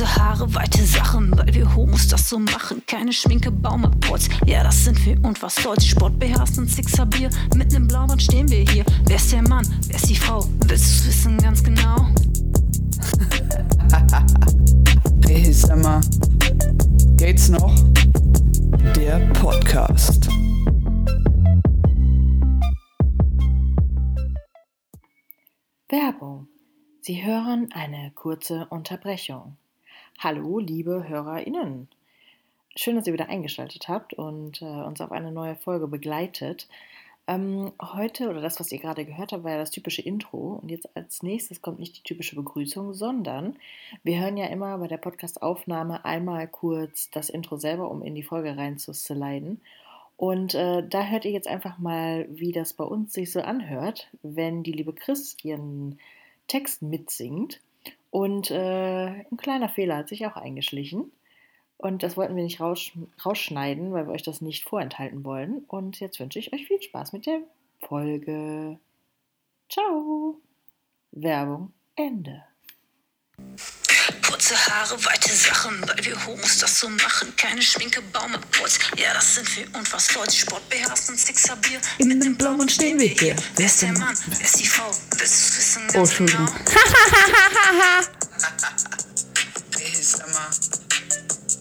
Kurze Haare, weite Sachen, weil wir Homos das so machen. Keine Schminke, Baumapports, ja, das sind wir und was soll's. Sport beherrscht und Sixer Bier, mit nem Blauwand stehen wir hier. Wer ist der Mann, wer ist die Frau? Willst du's wissen ganz genau? Hey, sag mal, geht's noch? Der Podcast. Werbung. Sie hören eine kurze Unterbrechung. Hallo, liebe HörerInnen. Schön, dass ihr wieder eingeschaltet habt und äh, uns auf eine neue Folge begleitet. Ähm, heute, oder das, was ihr gerade gehört habt, war ja das typische Intro. Und jetzt als nächstes kommt nicht die typische Begrüßung, sondern wir hören ja immer bei der Podcast-Aufnahme einmal kurz das Intro selber, um in die Folge reinzusliden. Und äh, da hört ihr jetzt einfach mal, wie das bei uns sich so anhört, wenn die liebe Chris ihren Text mitsingt. Und äh, ein kleiner Fehler hat sich auch eingeschlichen. Und das wollten wir nicht raus rausschneiden, weil wir euch das nicht vorenthalten wollen. Und jetzt wünsche ich euch viel Spaß mit der Folge. Ciao. Werbung Ende. Kurze Haare, weite Sachen, weil wir Homos das so machen. Keine Schminke, Baumapports, ja, das sind wir und was soll's. Sport beherrscht und Sixer Bier. Mit dem Blauen stehen wir hier. Wer ist der Mann, wer ist die Frau? Willst du's wissen Oh, Entschuldigung. genau? Hey, sag mal,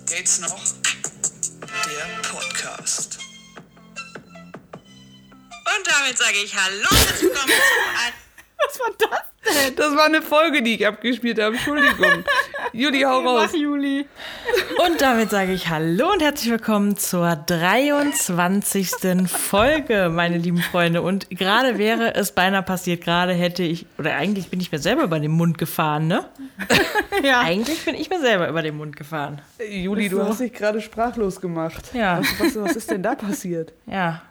geht's noch? Der Podcast. Und damit sage ich Hallo und willkommen zum Al Was war das? Das war eine Folge, die ich abgespielt habe. Entschuldigung. Juli, hau raus. Mach Juli. Und damit sage ich Hallo und herzlich willkommen zur 23. Folge, meine lieben Freunde. Und gerade wäre es beinahe passiert, gerade hätte ich, oder eigentlich bin ich mir selber über den Mund gefahren, ne? Ja. Eigentlich bin ich mir selber über den Mund gefahren. Juli, du hast dich gerade sprachlos gemacht. Ja. Was, was, was ist denn da passiert? Ja.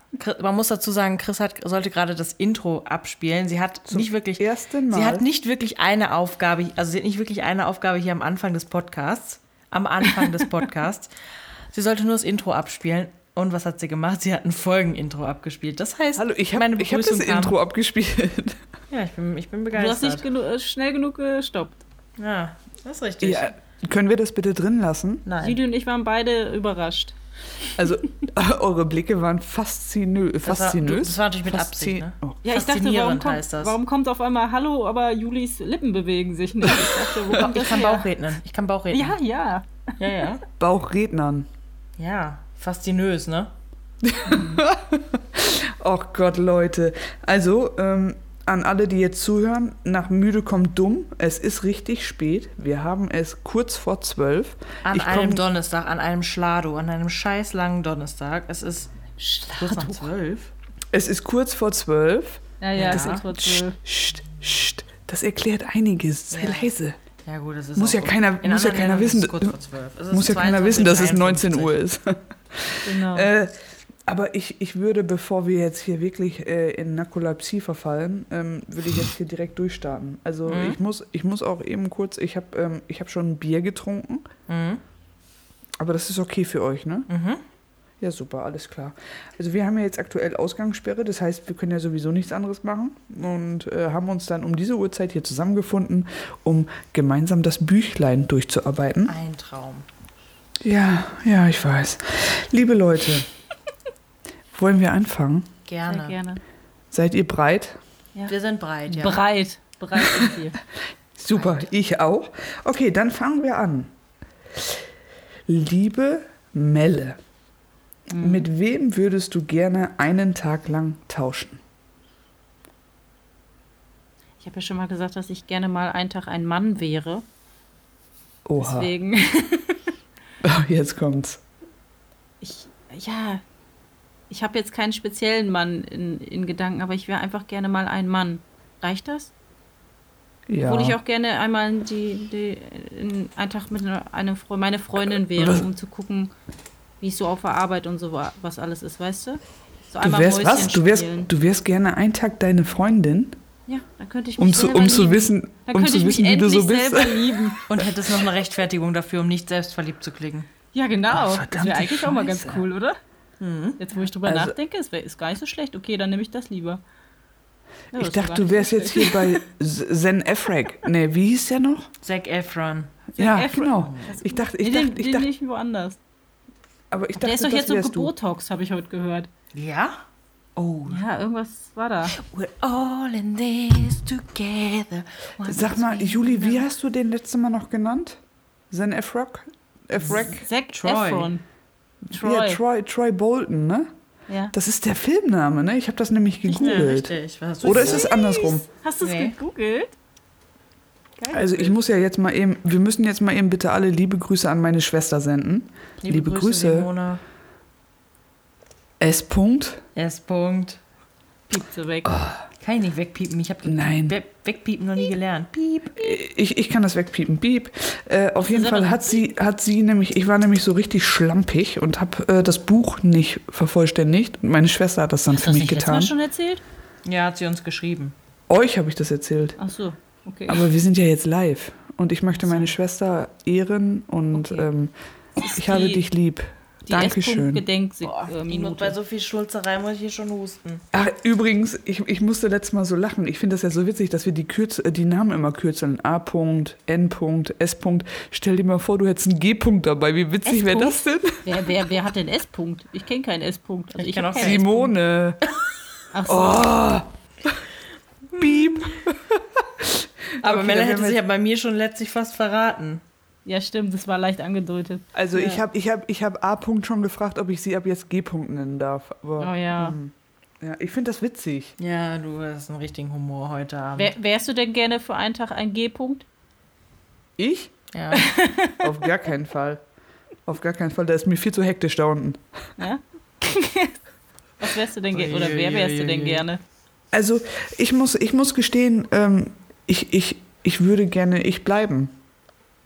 Man muss dazu sagen, Chris hat, sollte gerade das Intro abspielen. Sie hat nicht wirklich. ersten Mal? Sie hat nicht wirklich eine Aufgabe, also sie hat nicht wirklich eine Aufgabe hier am Anfang des Podcasts. Am Anfang des Podcasts. Sie sollte nur das Intro abspielen. Und was hat sie gemacht? Sie hat ein Folgenintro abgespielt. Das heißt, Hallo, ich habe hab das kam- Intro abgespielt. Ja, ich bin, ich bin Du hast begeistert. nicht genu äh, schnell genug gestoppt. ja, das ist richtig. Ja, können wir das bitte drin lassen? Nein. Judy und ich waren beide überrascht. Also, eure Blicke waren faszinö Das war, faszinös. das war natürlich mit Faszi- Absicht, ne? Oh. Ja, ich dachte, warum Faszinierend kommt, heißt das. warum kommt auf einmal Hallo, aber Julis Lippen bewegen sich nicht? Ich dachte, wo kommt das Ich kann her? Bauchrednen. Ich kann Bauchrednen. Ja, ja. ja, ja. Bauchrednern. Ja, faszinös, ne? Oh Gott, Leute. Also, ähm, an alle, die jetzt zuhören, nach müde kommt dumm. Es ist richtig spät. Wir haben es kurz vor zwölf. An Ich einem komm- Donnerstag, an einem Schlado, an einem scheiß langen Donnerstag. Es ist kurz nach zwölf. Es ist kurz vor zwölf. Ja, ja, Ja. es ist vor Psst, zwölf. Das erklärt einiges. Sei Ja. leise. Ja gut, das ist Muss ja keiner- In muss ja keiner Ländern ist es wissen, kurz vor zwölf. Es ist Muss ja keiner wissen, dass es 19 22:53. Uhr ist. Genau. Äh, aber ich, ich würde, bevor wir jetzt hier wirklich äh, in Narkolepsie verfallen, ähm, würde ich jetzt hier direkt durchstarten. Also Mhm. ich, muss, ich muss auch eben kurz, ich habe ähm, ich hab schon ein Bier getrunken, Mhm. aber das ist okay für euch, ne? Mhm. Ja, super, alles klar. Also wir haben ja jetzt aktuell Ausgangssperre, das heißt, wir können ja sowieso nichts anderes machen und äh, haben uns dann um diese Uhrzeit hier zusammengefunden, um gemeinsam das Büchlein durchzuarbeiten. Ein Traum. Ja, ja, ich weiß. Liebe Leute, wollen wir anfangen? Gerne. Sehr gerne. Seid ihr breit? Wir sind breit, ja. Breit. Breit sind wir. Super, ich auch. Okay, dann fangen wir an. Liebe Melle, mit wem würdest du gerne einen Tag lang tauschen? Ich habe ja schon mal gesagt, dass ich gerne mal einen Tag ein Mann wäre. Oha, Deswegen, jetzt kommt's. ich, ja, ich habe jetzt keinen speziellen Mann in, in Gedanken, aber ich wäre einfach gerne mal ein Mann. Reicht das? Ja. Obwohl ich auch gerne einmal die, die, in, einen Tag mit einer, einer Fre meine Freundin wäre, um zu gucken, wie es so auf der Arbeit und so wa- was alles ist, weißt du? So du wärst was? Du wärst, spielen. du wärst gerne einen Tag deine Freundin, Ja, dann könnte ich mich um zu, um zu wissen, Dann um zu ich wissen, wie du so bist. lieben. Und hättest noch eine Rechtfertigung dafür, um nicht selbstverliebt zu klingen. Ja, genau. Ach, das wäre eigentlich auch mal ganz Scheiße. cool, oder? Jetzt, wo ich drüber Also- nachdenke, es wär, ist gar nicht so schlecht. Okay, dann nehme ich das lieber. Ja, Ich dachte, du wärst jetzt hier bei Zen Efrag. Nee, wie hieß der noch? Zac Efron. Ja, Efron. genau. Ich dachte, ich nee, dachte, den, ich den dachte, nicht woanders. aber ich dachte, Der ist doch jetzt so. Botox, habe ich heute gehört. Ja? Oh. Ja, irgendwas war da. We're all in this together. Sag mal, Juli, wie hast du den letzte Mal noch genannt? Zen Efrock? Efrock? Zac Troy. Ja, Troy. Troy, Bolton, ne? Ja. Das ist der Filmname, ne? Ich habe das nämlich gegoogelt. richtig. Du Oder ist es andersrum? Hast du es Nee. gegoogelt? Geil. Also ich muss ja jetzt mal eben, wir müssen jetzt mal eben bitte alle liebe Grüße an meine Schwester senden. Liebe, Grüße. Simone. S. -Punkt. S. Punkt. Piept sie weg. Kann ich nicht wegpiepen. Ich habe Nein. We wegpiepen noch nie gelernt. Piep. Ich, ich kann das wegpiepen. Piep. Äh, auf jeden Fall hat sie, hat sie nämlich, ich war nämlich so richtig schlampig und habe äh, das Buch nicht vervollständigt. Und meine Schwester hat das dann Hast du für mich nicht letztes Mal getan. schon erzählt? Ja, hat sie uns geschrieben. Euch habe ich das erzählt. Ach so, okay. Aber wir sind ja jetzt live. Und ich möchte meine Schwester ehren und Okay. ähm, ich habe dich lieb. Die Dankeschön. Gedenkminute. ich muss bei so viel Schulzerei muss ich hier schon husten. Ach, übrigens, ich, ich musste letztes Mal so lachen. Ich finde das ja so witzig, dass wir die, Kürz äh, die Namen immer kürzeln. A. -Punkt, N. -Punkt, S. -Punkt. Stell dir mal vor, du hättest einen G. -Punkt dabei. Wie witzig wäre das denn? Wer, wer, wer hat denn S-Punkt? Ich kenne keinen S-Punkt. Also Ich ich kenn hab auch keinen Simone. Ach so. Oh. Piep. Aber Okay, Mella dann hätte sich ja bei mir schon letztlich fast verraten. Ja, stimmt, das war leicht angedeutet. Also ich habe ich hab, ich hab A. -Punkt schon gefragt, ob ich sie ab jetzt G. -Punkt nennen darf. Aber, Oh ja. hm, ja ich finde das witzig. Ja, du hast einen richtigen Humor heute Abend. Wär, wärst du denn gerne für einen Tag ein G-Punkt? Ich? Ja. Auf gar keinen Fall. Auf gar keinen Fall. Da ist mir viel zu hektisch da unten. Ja? Was wärst du denn gerne? Oder wer wärst du denn gerne? Also ich muss, ich muss gestehen, ähm, ich, ich, ich würde gerne ich bleiben.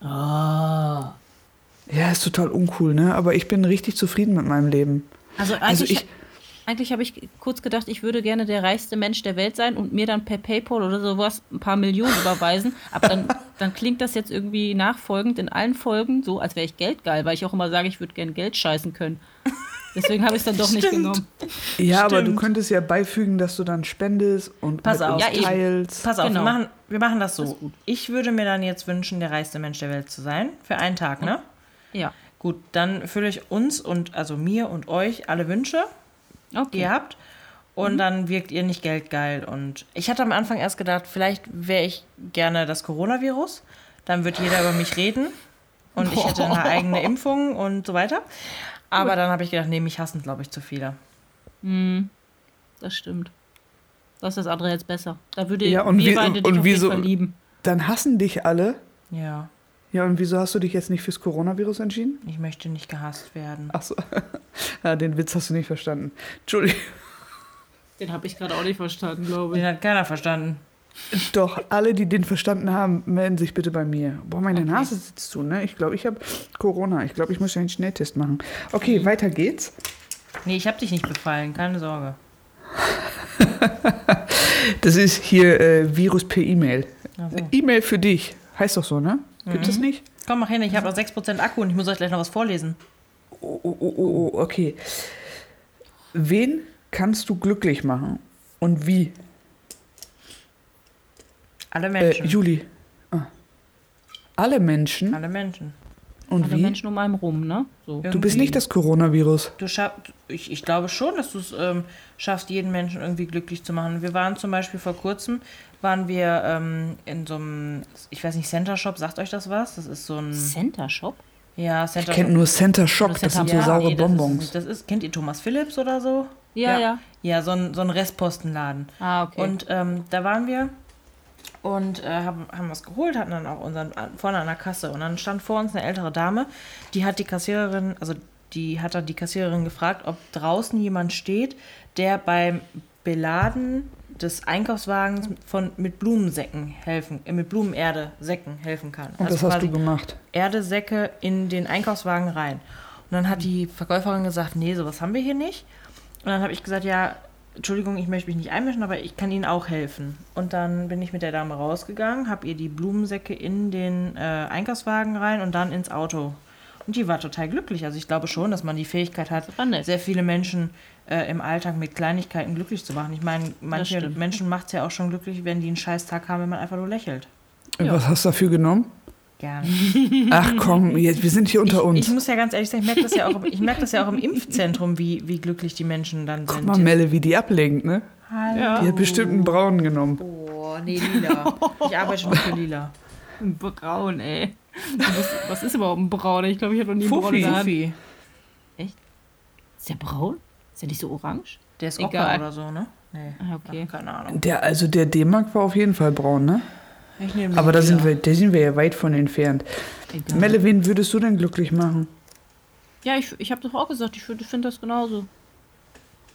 Ah. Ja, ist total uncool, ne? Aber ich bin richtig zufrieden mit meinem Leben. Also eigentlich, Also ich- eigentlich habe ich kurz gedacht, ich würde gerne der reichste Mensch der Welt sein und mir dann per PayPal oder sowas ein paar Millionen überweisen. Aber dann, dann klingt das jetzt irgendwie nachfolgend in allen Folgen so, als wäre ich geldgeil, weil ich auch immer sage, ich würde gerne Geld scheißen können. Deswegen habe ich es dann doch nicht Stimmt. genommen. Ja, aber du Stimmt. könntest ja beifügen, dass du dann spendest und Pass mit auf. uns Ja, eben. teilst. Pass auf, Genau. wir, machen, wir machen das Das so. gut. Ich würde mir dann jetzt wünschen, der reichste Mensch der Welt zu sein. Für einen Tag, ne? Ja. Gut, dann fülle ich uns und also mir und euch alle Wünsche, die Okay. ihr habt. Und dann wirkt ihr nicht geldgeil. Und ich hatte am Anfang erst gedacht, vielleicht wäre ich gerne das Coronavirus. Dann wird jeder über mich reden. Und ich hätte eine eigene Impfung und so weiter. Aber dann habe ich gedacht, nee, mich hassen, glaube ich, zu viele. Hm, das stimmt. Das ist das andere jetzt besser. Da würde Ja, und wir wie- beide dich und jeden wieso- Fall lieben. Dann hassen dich alle. Ja, Ja, und wieso hast du dich jetzt nicht fürs Coronavirus entschieden? ich möchte nicht gehasst werden. Ach so. ja, den Witz hast du nicht verstanden. Entschuldigung. Den habe ich gerade auch nicht verstanden, glaube Den hat keiner verstanden. Doch, alle, die den verstanden haben, melden sich bitte bei mir. Boah, meine Okay. Nase sitzt zu, ne? Ich glaube, ich habe Corona. Ich glaube, ich muss ja einen Schnelltest machen. Okay, weiter geht's. Nee, ich habe dich nicht befallen, keine Sorge. Das ist hier äh, Virus per E-Mail. So. E-Mail für dich. Heißt doch so, ne? Gibt es nicht? Komm, mach hin, ich habe noch 6% Akku und ich muss euch gleich noch was vorlesen. Oh, oh, oh, oh, oh, okay. Wen kannst du glücklich machen? Und wie? Alle Äh, Menschen. Juli. Ah. Alle Menschen? Alle Menschen. Und Alle wie? Menschen um einen rum, ne? So. Du bist nicht das Coronavirus. Du schaffst, ich, ich glaube schon, dass du es ähm, schaffst, jeden Menschen irgendwie glücklich zu machen. Wir waren zum Beispiel vor kurzem, waren wir ähm, in so einem, ich weiß nicht, Center Shop, sagt euch das was? Das ist so ein, Center Shop? ja, Ich Center kenne nur Center Shock. Das sind so Park. saure nee, das Bonbons. Ist, das ist, kennt ihr Thomas Phillips oder so? Ja, Ja. ja. Ja, so ein, so ein Restpostenladen. Ah, okay. Und ähm, da waren wir und äh, haben, haben was geholt, hatten dann auch unseren vorne an der Kasse. Und dann stand vor uns eine ältere Dame, die hat die Kassiererin, also die hat dann die Kassiererin gefragt, ob draußen jemand steht, der beim Beladen des Einkaufswagens von, mit Blumensäcken helfen, äh, mit Blumenerde Säcken helfen kann. Und das hast du gemacht. Erdesäcke in den Einkaufswagen rein. Und dann hat die Verkäuferin gesagt, nee, sowas haben wir hier nicht. Und dann habe ich gesagt, ja, Entschuldigung, ich möchte mich nicht einmischen, aber ich kann Ihnen auch helfen. Und dann bin ich mit der Dame rausgegangen, habe ihr die Blumensäcke in den äh, Einkaufswagen rein und dann ins Auto. Und die war total glücklich. Also ich glaube schon, dass man die Fähigkeit hat, sehr viele Menschen äh, im Alltag mit Kleinigkeiten glücklich zu machen. Ich meine, manche. Menschen macht es ja auch schon glücklich, wenn die einen scheiß Tag haben, wenn man einfach nur lächelt. Ja. Was hast du dafür genommen? Gerne. Ach komm, jetzt, wir sind hier unter uns. Ich muss ja ganz ehrlich sagen, ich merke das ja auch, im- ich merke das ja auch im Impfzentrum, wie, wie glücklich die Menschen dann Guck sind. mal, Melle, wie die ablenkt, ne? Hallo. Die hat bestimmt einen braunen genommen. Oh, nee, lila. Ich arbeite nur für lila. Ein Braun, ey. Was, was ist überhaupt ein Braun? Ich glaube, ich habe noch nie einen Braun Hand. Fufi. Ist der braun? Ist der nicht so orange? Der ist Egal. Ocker oder so, ne? Nee. Ah, okay. Keine Ahnung. Der, also der D-Mark war auf jeden Fall braun, ne? Ich nehme Aber da sind wir, da sind wir ja weit von entfernt. Egal. Melle, wen würdest du denn glücklich machen? Ja, ich, ich habe doch auch gesagt, ich finde das genauso.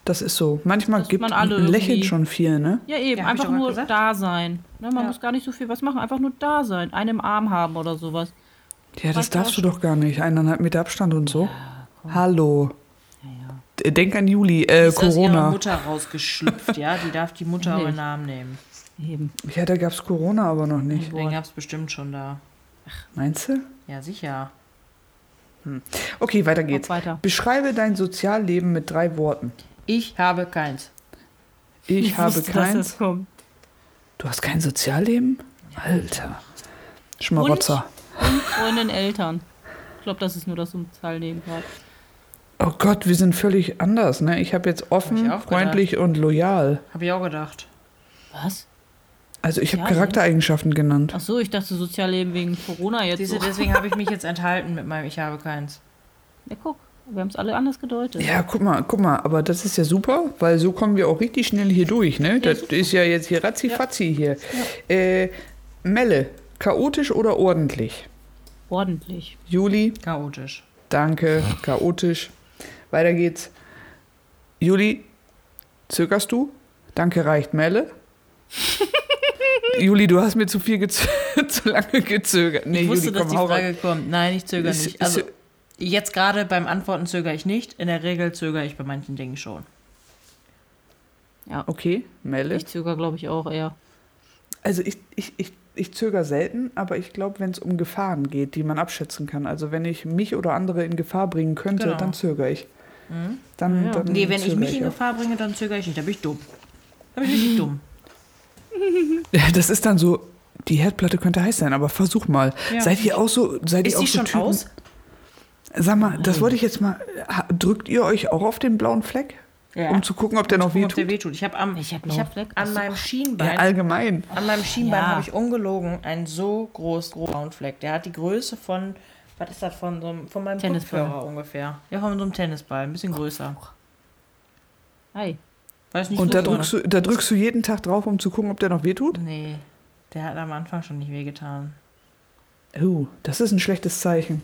Das ist so. Manchmal Dass gibt man ein alle Lächeln irgendwie- schon viel, ne? Ja, eben, Ja, einfach nur gesagt. da sein. Ne, man Ja. muss gar nicht so viel was machen, einfach nur da sein. Einen im Arm haben oder sowas. Ja, das Reicht darfst du doch gar nicht. Eineinhalb Meter Abstand und so. Hallo. Ja, ja. D- Denk an Juli, äh, ist aus ihrer Corona. Mutter rausgeschlüpft, ja? Die darf die Mutter auch Nee. in Namen nehmen. Eben. Ja, da gab's Corona aber noch nicht. Den gab es bestimmt schon da. Meinst du? Ja, sicher. Okay, weiter Geht geht's. weiter. Beschreibe dein Sozialleben mit drei Worten. Ich habe keins. Ich, habe wusste, keins. das. Du hast kein Sozialleben? Alter. Schmarotzer. Und Freundin, Eltern. Ich glaube, das ist nur das Sozialleben gerade. Oh Gott, wir sind völlig anders, ne? Ich habe jetzt offen, Hab ich freundlich und loyal. Habe ich auch gedacht. Was? Also ich habe Sozial, ne? Charaktereigenschaften genannt. Ach so, ich dachte Sozialleben wegen Corona jetzt. Diese, So. deswegen habe ich mich jetzt enthalten mit meinem Ich habe keins. Ja, guck, wir haben es alle anders gedeutet. Ja, guck mal, guck mal, aber das ist ja super, weil so kommen wir auch richtig schnell hier durch, ne? Das ist ja jetzt hier ratzi-fatzi hier. Äh, Melle, chaotisch oder ordentlich? Ordentlich. Juli, Chaotisch. danke, chaotisch. Weiter geht's. Juli, zögerst du? Danke, reicht Melle. Juli, du hast mir zu viel zu lange gezögert. Nee, ich wusste, Juli, dass komm, die hau rein. Frage kommt. Nein, ich zögere Ist- nicht. ist- Also jetzt gerade beim Antworten zögere ich nicht. In der Regel zögere ich bei manchen Dingen schon. Okay, Melle. Ich zögere, glaube ich, auch eher. Also ich, ich, ich, ich zögere selten, aber ich glaube, wenn es um Gefahren geht, die man abschätzen kann, also wenn ich mich oder andere in Gefahr bringen könnte, Genau. dann zögere ich. Dann, Ja. dann Nee, wenn ich mich in auch. Gefahr bringe, dann zögere ich nicht. Da bin ich dumm. Da bin ich wirklich dumm. Ja, das ist dann so, die Herdplatte könnte heiß sein, aber versuch mal. Ja. Seid ihr auch so, seid Ist ihr auch die so schon Typen? aus? Sag mal, das wollte ich jetzt mal, drückt ihr euch auch auf den blauen Fleck? Ja. Um zu gucken, ob der noch wehtut? der wehtut. Ich habe am, Ich hab ich hab Fleck. an meinem Ja, Schienbein, allgemein. an meinem Schienbein Ja. habe ich ungelogen einen so groß, großen blauen Fleck. Der hat die Größe von, was ist das, von so einem, von meinem Tennisball. Ungefähr. Ja, von so einem Tennisball, ein bisschen größer. Hi. Weiß nicht Und da so drückst, du, da drückst du jeden Tag drauf, um zu gucken, ob der noch wehtut? Nee, der hat am Anfang schon nicht wehgetan. Oh, das ist ein schlechtes Zeichen.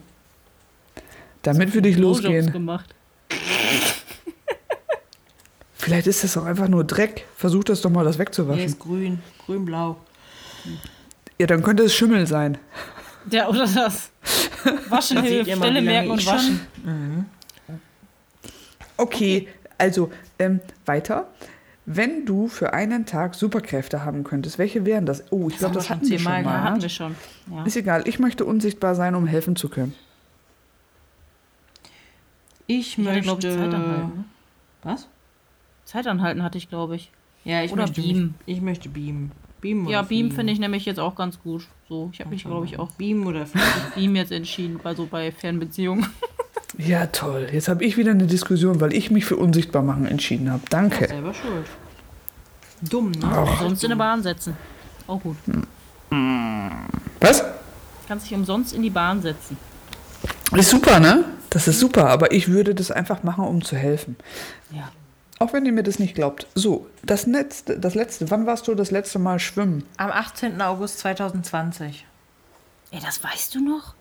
Damit würde ich Blowjobs losgehen. gemacht. Vielleicht ist das auch einfach nur Dreck. Versuch das doch mal, das Der wegzuwaschen. ist grün, grün-blau. Ja, dann könnte es Schimmel sein. Ja, oder das. Waschen mal, Stelle merken und waschen. Okay, also ähm, weiter. Wenn du für einen Tag Superkräfte haben könntest, welche wären das? Oh, ich glaube, haben wir das hatten wir mal. Ja, gehabt. hatten wir schon. Ja. Ist egal, ich möchte unsichtbar sein, um helfen zu können. Ich, Ich hatte, möchte... glaube ich, Zeit anhalten. Ne? Was? Zeit anhalten hatte ich, glaube ich. Ja, ich Oder möchte beamen. Ich möchte beamen. Beamen Ja, oder Beam fliegen? finde ich nämlich jetzt auch ganz gut. So, ich habe mich, glaube ich, auch Beamen oder fliegen. Beam jetzt entschieden, also bei Fernbeziehungen. Ja, toll. Jetzt habe ich wieder eine Diskussion, weil ich mich für unsichtbar machen entschieden habe. Danke. Selber schuld. Dumm, ne? Ach. Sonst in eine Bahn setzen. Auch gut. Was? Kannst dich umsonst in die Bahn setzen. Ist super, ne? Das ist super, aber ich würde das einfach machen, um zu helfen. Ja. Auch wenn ihr mir das nicht glaubt. So, das letzte, das letzte. Wann warst du das letzte Mal schwimmen? Am 18. August 2020. Ey, das weißt du noch?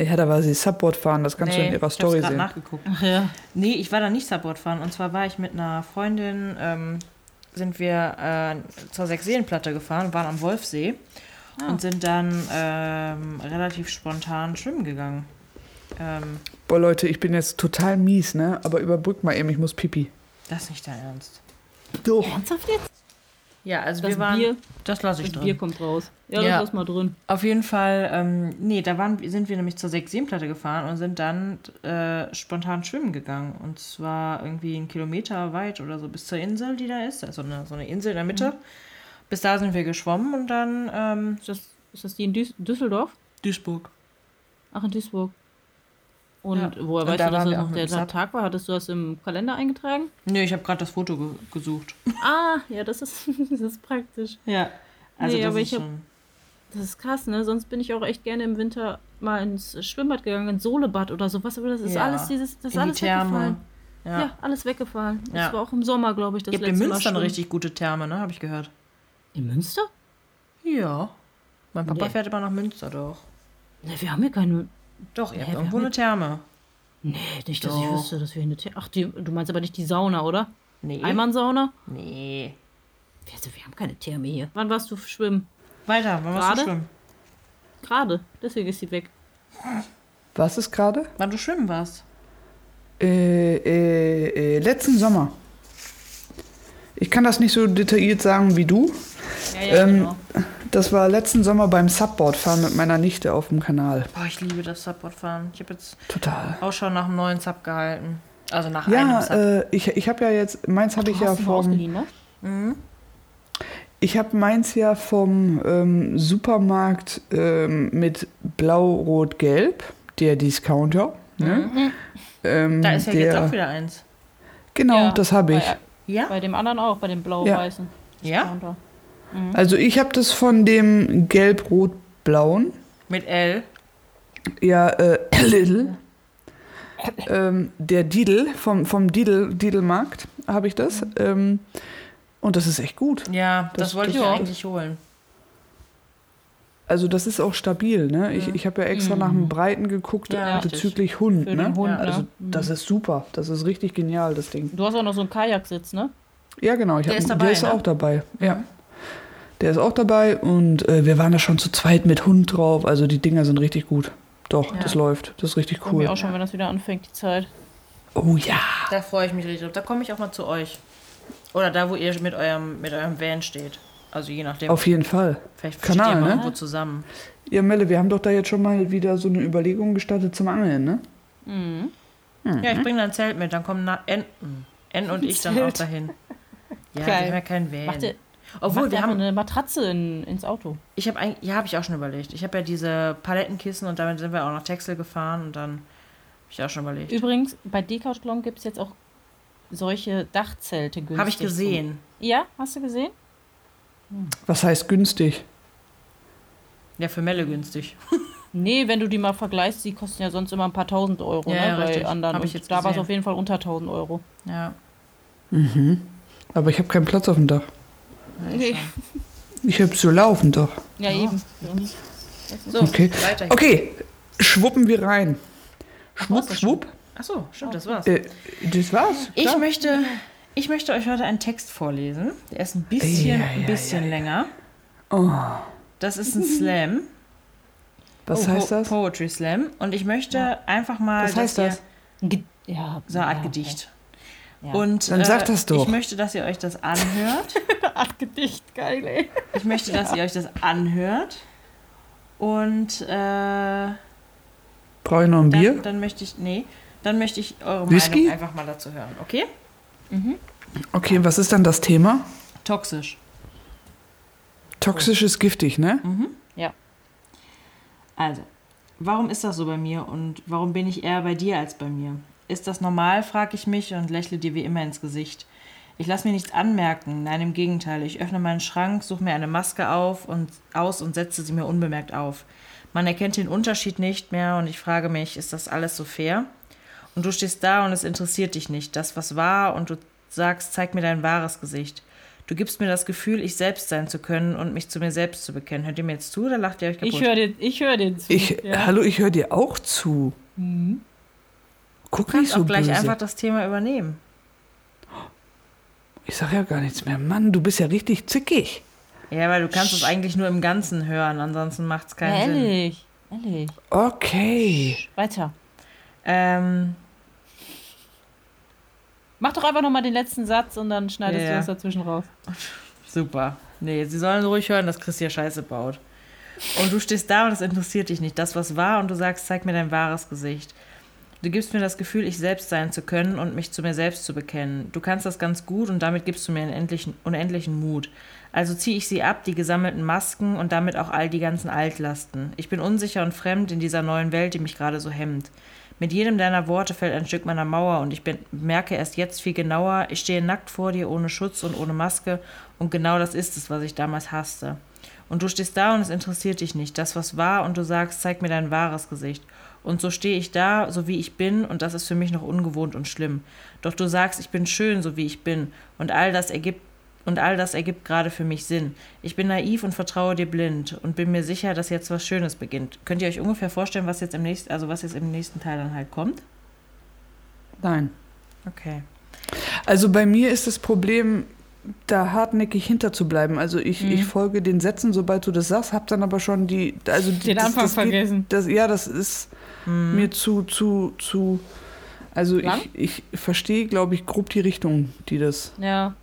Ja, da war sie Subboard fahren, das kannst du in ihrer ich hab's Story grad sehen. nachgeguckt. Ach ja. Nee, ich war da nicht Subboard fahren. Und zwar war ich mit einer Freundin, ähm, sind wir äh, zur Sechseenplatte gefahren, waren am Wolfsee Ah. und sind dann ähm, relativ spontan schwimmen gegangen. Ähm, Boah, Leute, ich bin jetzt total mies, ne? Aber überbrück mal eben, ich muss pipi. das ist nicht dein Ernst. Doch. Ernsthaft jetzt? Ja, also Das wir waren. Bier, das lasse ich das drin. Bier kommt raus. Ja, Ja. das lass mal drin. Auf jeden Fall, ähm, nee, da waren, sind wir nämlich zur Sechseenplatte gefahren und sind dann äh, spontan schwimmen gegangen. Und zwar irgendwie einen Kilometer weit oder so bis zur Insel, die da ist. Also eine, so eine Insel in der Mitte. Bis da sind wir geschwommen und dann, ähm, Ist das, ist das die in Düs Düsseldorf? Duisburg. Ach, in Duisburg. Und Ja. woher weißt du, dass das noch der Sub. Tag war? Hattest du das im Kalender eingetragen? Nö, ich habe gerade das Foto ge gesucht. Ah, ja, das ist, das ist praktisch. Ja. Also Nee, das aber ist ich hab- schon. Das ist krass, ne? Sonst bin ich auch echt gerne im Winter mal ins Schwimmbad gegangen, ins Solebad oder sowas. Aber das ist Ja. alles dieses, das ist In die alles Therme. weggefallen. Ja. Ja. alles weggefallen. Ja. Das war auch im Sommer, glaube ich, das Ihr habt in letzte Münster Mal eine richtig gute Therme, ne? Habe ich gehört. In Münster? Ja. Mein Papa Nee. fährt immer nach Münster, doch. Ne, wir haben hier keine. Doch, ihr Ja, habt irgendwo eine Therme. Nee, nicht, dass ich Doch. wüsste, dass wir eine Therme. Ach, die, du meinst aber nicht die Sauna, oder? Nee. Eimann-Sauna? Nee. Also, wir haben keine Therme hier. Wann warst du schwimmen? Weiter, wann warst du schwimmen? Gerade. Deswegen ist sie weg. Was ist gerade? Wann du schwimmen warst? Äh, äh, äh, letzten Sommer. Ich kann das nicht so detailliert sagen wie du. Ja, ja, Ähm, genau. Das war letzten Sommer beim Subboardfahren mit meiner Nichte auf dem Kanal. Boah, ich liebe das Subboardfahren. Ich habe jetzt Total. Ausschau nach einem neuen Sub gehalten. Also nach einem Ja, Sub. äh, ich, ich habe ja jetzt, meins habe ich ja vom, ne? ich habe meins ja vom ähm, Supermarkt ähm, mit Blau, Rot, Gelb, der Discounter. Ne? Ähm, da ist ja der, jetzt auch wieder eins. Genau, Ja, das habe ich. Bei, Ja? bei dem anderen auch, bei dem blau-weißen. Ja? Discounter. Also ich habe das von dem Gelb-Rot-Blauen. Mit L. Ja, äh, Lidl. Ähm, der Didel, vom, vom Didel, Didelmarkt habe ich das. Ähm, und das ist echt gut. Ja, das, Das- wollte ich das- ja eigentlich holen. Also das ist auch stabil, ne? Ich, ich habe ja extra nach dem Breiten geguckt Mhm. Ja, bezüglich Hund, Für ne? den Hund, Ja, Also ne? das ist super. Das ist richtig genial, das Ding. Du hast auch noch so einen Kajaksitz, ne? Ja, genau. Ich Der hab, ist dabei, Der ist ne? auch dabei. Ja. Der ist auch dabei und äh, wir waren da schon zu zweit mit Hund drauf. Also die Dinger sind richtig gut. Doch, Ja. das läuft. Das ist richtig Freue mich cool. auch schon, wenn das wieder anfängt, die Zeit. Oh ja. Da freue ich mich richtig drauf. Da komme ich auch mal zu euch. Oder da, wo ihr mit eurem, mit eurem Van steht. Also je nachdem. Auf jeden Fall. Vielleicht Kanal, steht ihr mal ne? irgendwo zusammen. Ja, Melle, wir haben doch da jetzt schon mal wieder so eine Überlegung gestartet zum Angeln, ne? Ja, ich bringe dann ein Zelt mit. Dann kommen na N, N und ich dann auch dahin. Ja, Geil. wir haben ja kein Van. Macht ihr, Obwohl, macht wir haben, eine Matratze in, ins Auto. ich habe eigentlich, ja, habe ich auch schon überlegt. Ich habe ja diese Palettenkissen und damit sind wir auch nach Texel gefahren und dann habe ich auch schon überlegt. Übrigens, bei Decathlon gibt es jetzt auch solche Dachzelte günstig. Habe ich gesehen. Ja, hast du gesehen? Was heißt günstig? Ja, für Melle günstig. Nee, wenn du die mal vergleichst, die kosten ja sonst immer ein paar tausend Euro Ja, ne, ja, bei richtig. anderen. Hab ich jetzt da war es auf jeden Fall unter 1000 Euro. Ja. Aber ich habe keinen Platz auf dem Dach. Nee. Ich habe so laufen doch. Ja, eben. So, Okay. weiter. Okay, schwuppen wir rein. Schwupp, schon? schwupp. Achso, stimmt, das war's. Äh, das war's. Ich klar. möchte, ich möchte euch heute einen Text vorlesen. Der ist ein bisschen, Ja, ja, ein bisschen länger. Oh, Das ist ein Slam. was Oh, heißt Po- das? Poetry Slam. Und ich möchte einfach mal. Was heißt dass das? Ihr, Ein Ge ja, so eine Art ja, Gedicht. Ja. Und, Dann äh, sag das doch. Ich möchte, dass ihr euch das anhört. Art Gedicht, geil, ey. Ich möchte, dass ihr euch das anhört. Und äh, Brauche ich noch ein Bier? dann, dann möchte ich. Nee, dann möchte ich eure Whisky? Meinung einfach mal dazu hören. Okay? Okay, was ist dann das Thema? Toxisch. Toxisch ist giftig, ne? Ja. Also, warum ist das so bei mir und warum bin ich eher bei dir als bei mir? Ist das normal, frage ich mich und lächle dir wie immer ins Gesicht. Ich lasse mir nichts anmerken, nein, im Gegenteil. Ich öffne meinen Schrank, suche mir eine Maske auf und, aus und setze sie mir unbemerkt auf. Man erkennt den Unterschied nicht mehr und ich frage mich, ist das alles so fair? Und du stehst da und es interessiert dich nicht. Das, was war und du sagst, zeig mir dein wahres Gesicht. Du gibst mir das Gefühl, ich selbst sein zu können und mich zu mir selbst zu bekennen. Hört ihr mir jetzt zu oder lacht ihr euch kaputt? Ich höre den, ich hör den zu. Ich, ja. Hallo, ich höre dir auch zu. Guck Du nicht kannst so auch gleich böse. einfach das Thema übernehmen. Ich sag ja gar nichts mehr. Mann, du bist ja richtig zickig. Ja, weil du kannst es eigentlich nur im Ganzen hören, ansonsten macht es keinen Sinn. Ehrlich, ehrlich. Okay. Weiter. Ähm, Mach doch einfach nochmal den letzten Satz und dann schneidest Ja, du ja. das dazwischen raus. super. Nee, sie sollen ruhig hören, dass Chris hier Scheiße baut. Und du stehst da und es interessiert dich nicht. Das, was war, und du sagst, zeig mir dein wahres Gesicht. Du gibst mir das Gefühl, ich selbst sein zu können und mich zu mir selbst zu bekennen. Du kannst das ganz gut und damit gibst du mir einen endlichen, unendlichen Mut. Also ziehe ich sie ab, die gesammelten Masken und damit auch all die ganzen Altlasten. Ich bin unsicher und fremd in dieser neuen Welt, die mich gerade so hemmt. Mit jedem deiner Worte fällt ein Stück meiner Mauer und ich bin, merke erst jetzt viel genauer, ich stehe nackt vor dir, ohne Schutz und ohne Maske und genau das ist es, was ich damals hasste. Und du stehst da und es interessiert dich nicht, das was war und du sagst, zeig mir dein wahres Gesicht. Und so stehe ich da, so wie ich bin, und das ist für mich noch ungewohnt und schlimm. Doch du sagst, ich bin schön, so wie ich bin, und all das ergibt und all das ergibt gerade für mich Sinn. Ich bin naiv und vertraue dir blind und bin mir sicher, dass jetzt was Schönes beginnt. Könnt ihr euch ungefähr vorstellen, was jetzt im nächsten, also was jetzt im nächsten Teil dann halt kommt? Nein. Okay. Also bei mir ist das Problem, da hartnäckig hinter zu bleiben. Also ich, Mhm. ich folge den Sätzen, sobald du das sagst, hab dann aber schon die, also die, Den Anfang das vergessen. das, ja, das ist mir zu, zu, zu, also Lang? ich, ich verstehe, glaube ich, grob die Richtung, die das Ja.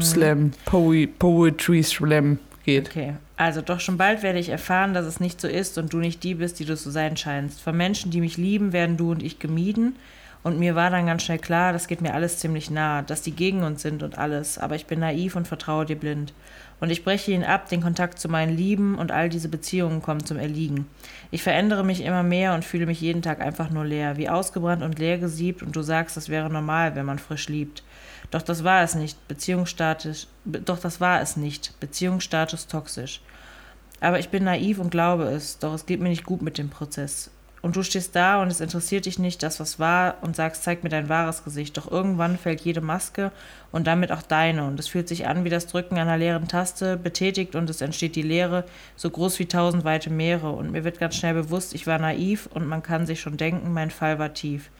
Slam, Poe Poetry Slam geht. Okay. Also doch schon bald werde ich erfahren, dass es nicht so ist und du nicht die bist, die du zu sein scheinst. Von Menschen, die mich lieben, werden du und ich gemieden. Und mir war dann ganz schnell klar, das geht mir alles ziemlich nah, dass die gegen uns sind und alles. Aber ich bin naiv und vertraue dir blind. Und ich breche ihn ab, den Kontakt zu meinen Lieben und all diese Beziehungen kommen zum Erliegen. Ich verändere mich immer mehr und fühle mich jeden Tag einfach nur leer, wie ausgebrannt und leer gesiebt und du sagst, das wäre normal, wenn man frisch liebt. Doch das war es nicht, Beziehungsstatus, be- doch das war es nicht, Beziehungsstatus toxisch. Aber ich bin naiv und glaube es, doch es geht mir nicht gut mit dem Prozess. Und du stehst da und es interessiert dich nicht, das was war, und sagst, zeig mir dein wahres Gesicht. Doch irgendwann fällt jede Maske und damit auch deine. Und es fühlt sich an wie das Drücken einer leeren Taste, betätigt und es entsteht die Leere, so groß wie tausend weite Meere. Und mir wird ganz schnell bewusst, ich war naiv und man kann sich schon denken, mein Fall war tief.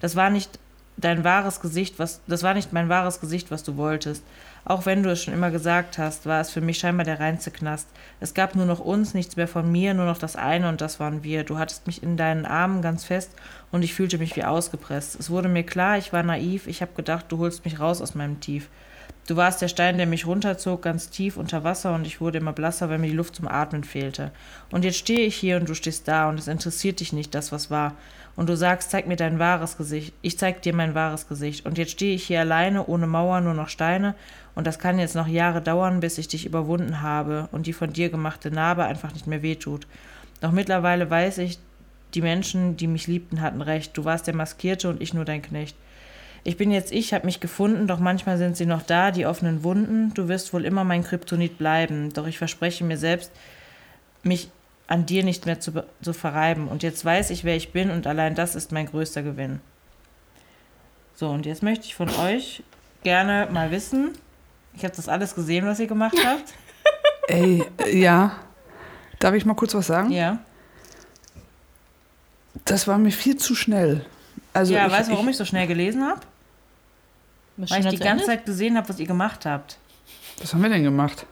Das war nicht dein wahres Gesicht, was das war nicht mein wahres Gesicht, was du wolltest. Auch wenn du es schon immer gesagt hast, war es für mich scheinbar der reinste Knast. Es gab nur noch uns, nichts mehr von mir, nur noch das eine und das waren wir. Du hattest mich in deinen Armen ganz fest und ich fühlte mich wie ausgepresst. Es wurde mir klar, ich war naiv, ich habe gedacht, du holst mich raus aus meinem Tief. Du warst der Stein, der mich runterzog, ganz tief unter Wasser und ich wurde immer blasser, weil mir die Luft zum Atmen fehlte. Und jetzt stehe ich hier und du stehst da und es interessiert dich nicht, das was war. Und du sagst, zeig mir dein wahres Gesicht. Ich zeig dir mein wahres Gesicht. Und jetzt stehe ich hier alleine, ohne Mauer, nur noch Steine. Und das kann jetzt noch Jahre dauern, bis ich dich überwunden habe und die von dir gemachte Narbe einfach nicht mehr wehtut. Doch mittlerweile weiß ich, die Menschen, die mich liebten, hatten recht. Du warst der Maskierte und ich nur dein Knecht. Ich bin jetzt ich, hab mich gefunden, doch manchmal sind sie noch da, die offenen Wunden. Du wirst wohl immer mein Kryptonit bleiben, doch ich verspreche mir selbst, mich an dir nicht mehr zu, zu verreiben. Und jetzt weiß ich, wer ich bin und allein das ist mein größter Gewinn. So, und jetzt möchte ich von euch gerne mal wissen, ich habe das alles gesehen, was ihr gemacht habt. Ey, äh, ja. Darf ich mal kurz was sagen? Ja. Das war mir viel zu schnell. Also ja, ich, weißt du, warum ich so schnell gelesen habe? Weil ich die ganze Zeit gesehen habe, was ihr gemacht habt. Was haben wir denn gemacht?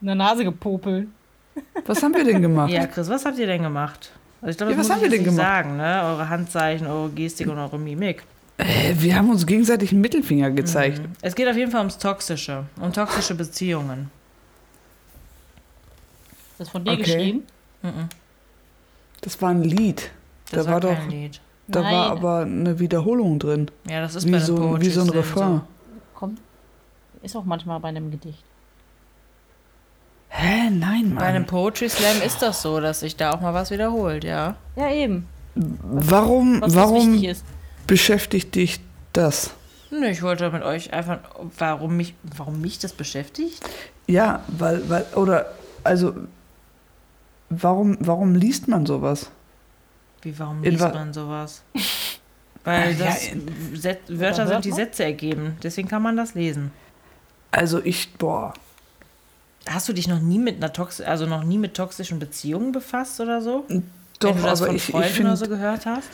in der Nase gepopelt. Was haben wir denn gemacht? Ja, Chris, was habt ihr denn gemacht? Also ich glaube, Ja, was muss haben ich wir denn gemacht? sagen, ne? Eure Handzeichen, eure Gestik und eure Mimik. Äh, wir haben uns gegenseitig einen Mittelfinger gezeigt. Es geht auf jeden Fall ums Toxische, um toxische Beziehungen. Das ist von dir Okay. geschrieben? Das war ein Lied. Das da war, kein doch, Lied. da Nein. war aber eine Wiederholung drin. Ja, das ist Wie bei so, einem wie so ein Refrain. Kommt. Ist auch manchmal bei einem Gedicht. Hä, nein, Bei einem Mann. Poetry Slam ist das so, dass sich da auch mal was wiederholt, ja. Ja, eben. Warum, Was warum wichtig ist. Beschäftigt dich das? Nö, ich wollte mit euch einfach, warum mich, warum mich das beschäftigt? Ja, weil, weil, oder, also, warum, warum liest man sowas? Wie, warum In liest wa- man sowas? Weil Ja, das Set, Wörter sind, die man? Sätze ergeben. Deswegen kann man das lesen. Also ich, boah, Hast du dich noch nie mit einer Tox also noch nie mit toxischen Beziehungen befasst oder so? doch, Wenn du das aber von ich, ich Freunden oder so gehört hast?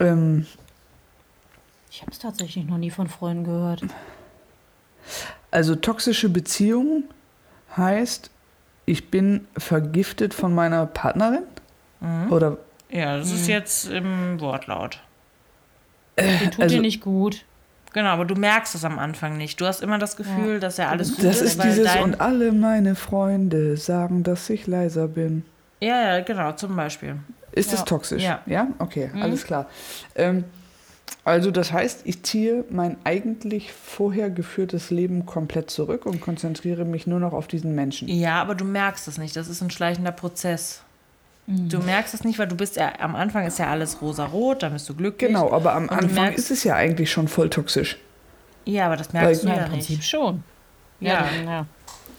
Ähm, Ich habe es tatsächlich noch nie von Freunden gehört. also toxische Beziehung heißt, ich bin vergiftet von meiner Partnerin? Mhm. Oder, Ja, das ist jetzt im Wortlaut. Die tut also- dir nicht gut. Genau, aber du merkst es am Anfang nicht. Du hast immer das Gefühl, dass ja alles gut das ist, ist weil dieses, dein, und alle meine Freunde sagen, dass ich leiser bin. Ja, ja, genau, zum Beispiel. Ist Ja. es toxisch? Ja. Ja? Okay, alles klar. Ähm, also das heißt, ich ziehe mein eigentlich vorher geführtes Leben komplett zurück und konzentriere mich nur noch auf diesen Menschen. Ja, aber du merkst es nicht. Das ist ein schleichender Prozess. Du merkst es nicht, weil du bist ja, am Anfang ist ja alles rosa-rot, dann bist du glücklich. Genau, aber am Anfang merkst- ist es ja eigentlich schon voll toxisch. Ja, aber das merkst Weil- du Ja, ja im Prinzip nicht. schon. Ja. ja.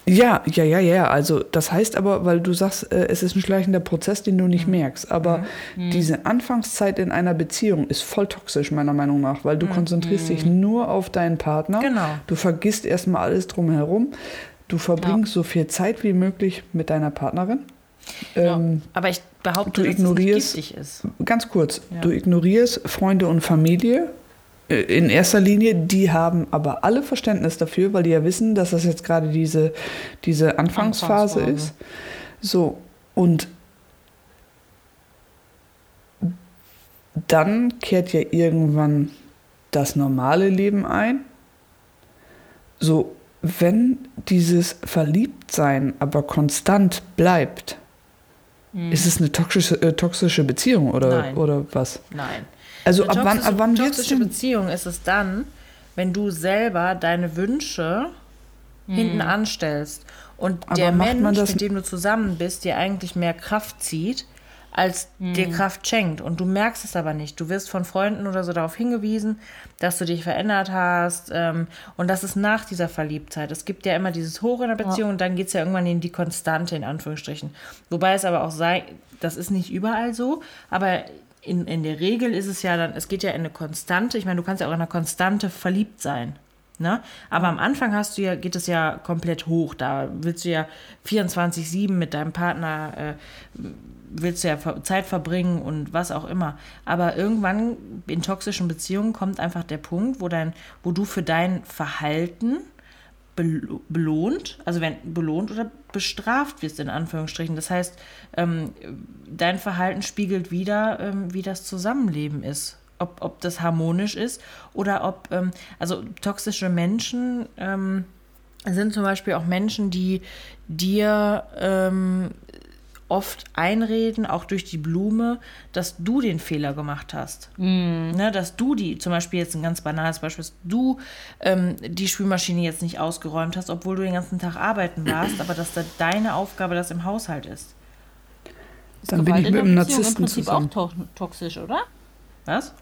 Ja, ja, ja, ja. Also das heißt aber, weil du sagst, äh, es ist ein schleichender Prozess, den du nicht merkst. Aber diese Anfangszeit in einer Beziehung ist voll toxisch, meiner Meinung nach, weil du konzentrierst dich nur auf deinen Partner. Genau. Du vergisst erstmal alles drumherum. Du verbringst so viel Zeit wie möglich mit deiner Partnerin. Ähm, Aber ich behaupte, Du dass ignorierst- es nicht giftig ist. Ganz kurz, du ignorierst Freunde und Familie in erster Linie, die haben aber alle Verständnis dafür, weil die ja wissen, dass das jetzt gerade diese, diese Anfangsphase, Anfangsphase. ist. So, und dann kehrt ja irgendwann das normale Leben ein. So, wenn dieses Verliebtsein aber konstant bleibt, ist es eine toxische, äh, toxische Beziehung oder, Nein. oder was? Nein. Also ab wann, ab wann toxische denn? Beziehung ist es dann, wenn du selber deine Wünsche hinten anstellst und Aber der Mensch, das- mit dem du zusammen bist, dir eigentlich mehr Kraft zieht, als dir Kraft schenkt. Und du merkst es aber nicht. Du wirst von Freunden oder so darauf hingewiesen, dass du dich verändert hast. Ähm, und das ist nach dieser Verliebtheit. Es gibt ja immer dieses Hoch in der Beziehung und dann geht es ja irgendwann in die Konstante, in Anführungsstrichen. Wobei es aber auch sei, das ist nicht überall so, aber in, in der Regel ist es ja dann, es geht ja in eine Konstante. Ich meine, du kannst ja auch in eine Konstante verliebt sein. Ne? Aber am Anfang hast du ja, geht es ja komplett hoch. Da willst du ja 24-7 mit deinem Partner, äh, willst du ja Zeit verbringen und was auch immer. Aber irgendwann in toxischen Beziehungen kommt einfach der Punkt, wo, dein, wo du für dein Verhalten belohnt, also wenn belohnt oder bestraft wirst, in Anführungsstrichen. Das heißt, ähm, dein Verhalten spiegelt wieder, ähm, wie das Zusammenleben ist. Ob, ob das harmonisch ist oder ob, ähm, also toxische Menschen ähm, sind zum Beispiel auch Menschen, die dir ähm, oft einreden, auch durch die Blume, dass du den Fehler gemacht hast. Ne, dass du die, zum Beispiel jetzt ein ganz banales Beispiel, dass du ähm, die Spülmaschine jetzt nicht ausgeräumt hast, obwohl du den ganzen Tag arbeiten warst, aber dass da deine Aufgabe das im Haushalt ist. Ist Dann bin ich mit einem Narzissten im Prinzip zusammen. auch to toxisch, oder? Was?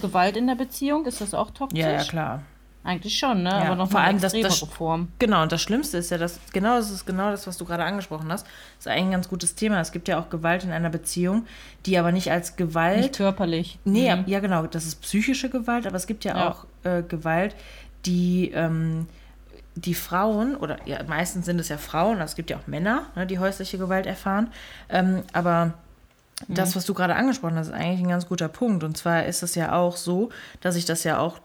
Gewalt in der Beziehung, ist das auch toxisch? Ja, ja, klar. Eigentlich schon, ne? Ja, Aber noch vor allem das- das- Form. Genau, und das Schlimmste ist ja, dass genau das ist genau das, was du gerade angesprochen hast. Das ist eigentlich ein ganz gutes Thema. Es gibt ja auch Gewalt in einer Beziehung, die aber nicht als Gewalt Nicht körperlich. Nee, Mhm. ja genau, das ist psychische Gewalt, aber es gibt ja, Ja. auch äh, Gewalt, die ähm, die Frauen, oder ja, meistens sind es ja Frauen, es gibt ja auch Männer, ne, die häusliche Gewalt erfahren, ähm, aber das, was du gerade angesprochen hast, ist eigentlich ein ganz guter Punkt. Und zwar ist es ja auch so, dass ich das ja auch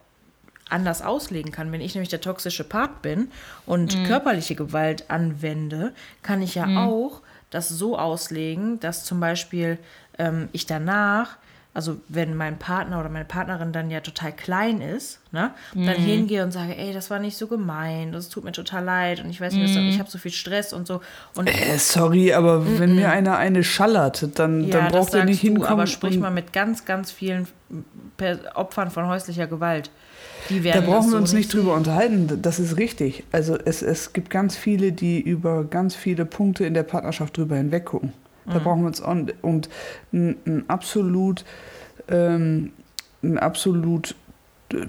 anders auslegen kann. Wenn ich nämlich der toxische Part bin und körperliche Gewalt anwende, kann ich ja auch das so auslegen, dass zum Beispiel ähm, ich danach, also wenn mein Partner oder meine Partnerin dann ja total klein ist, ne, dann hingehe und sage, ey, das war nicht so gemein, das tut mir total leid und ich weiß nicht, was- ich habe so viel Stress und so. Und Äh, sorry, aber wenn mir einer eine schallert, dann, ja, dann das braucht er nicht sagst du, hinkommen. aber sprich mal mit ganz, ganz vielen Per- Opfern von häuslicher Gewalt. Da brauchen wir so uns nicht drüber unterhalten. Das ist richtig. Also es, es gibt ganz viele, die über ganz viele Punkte in der Partnerschaft drüber hinweg gucken. Da brauchen wir uns auch, und ein, ein absolut, ähm, ein absolut äh,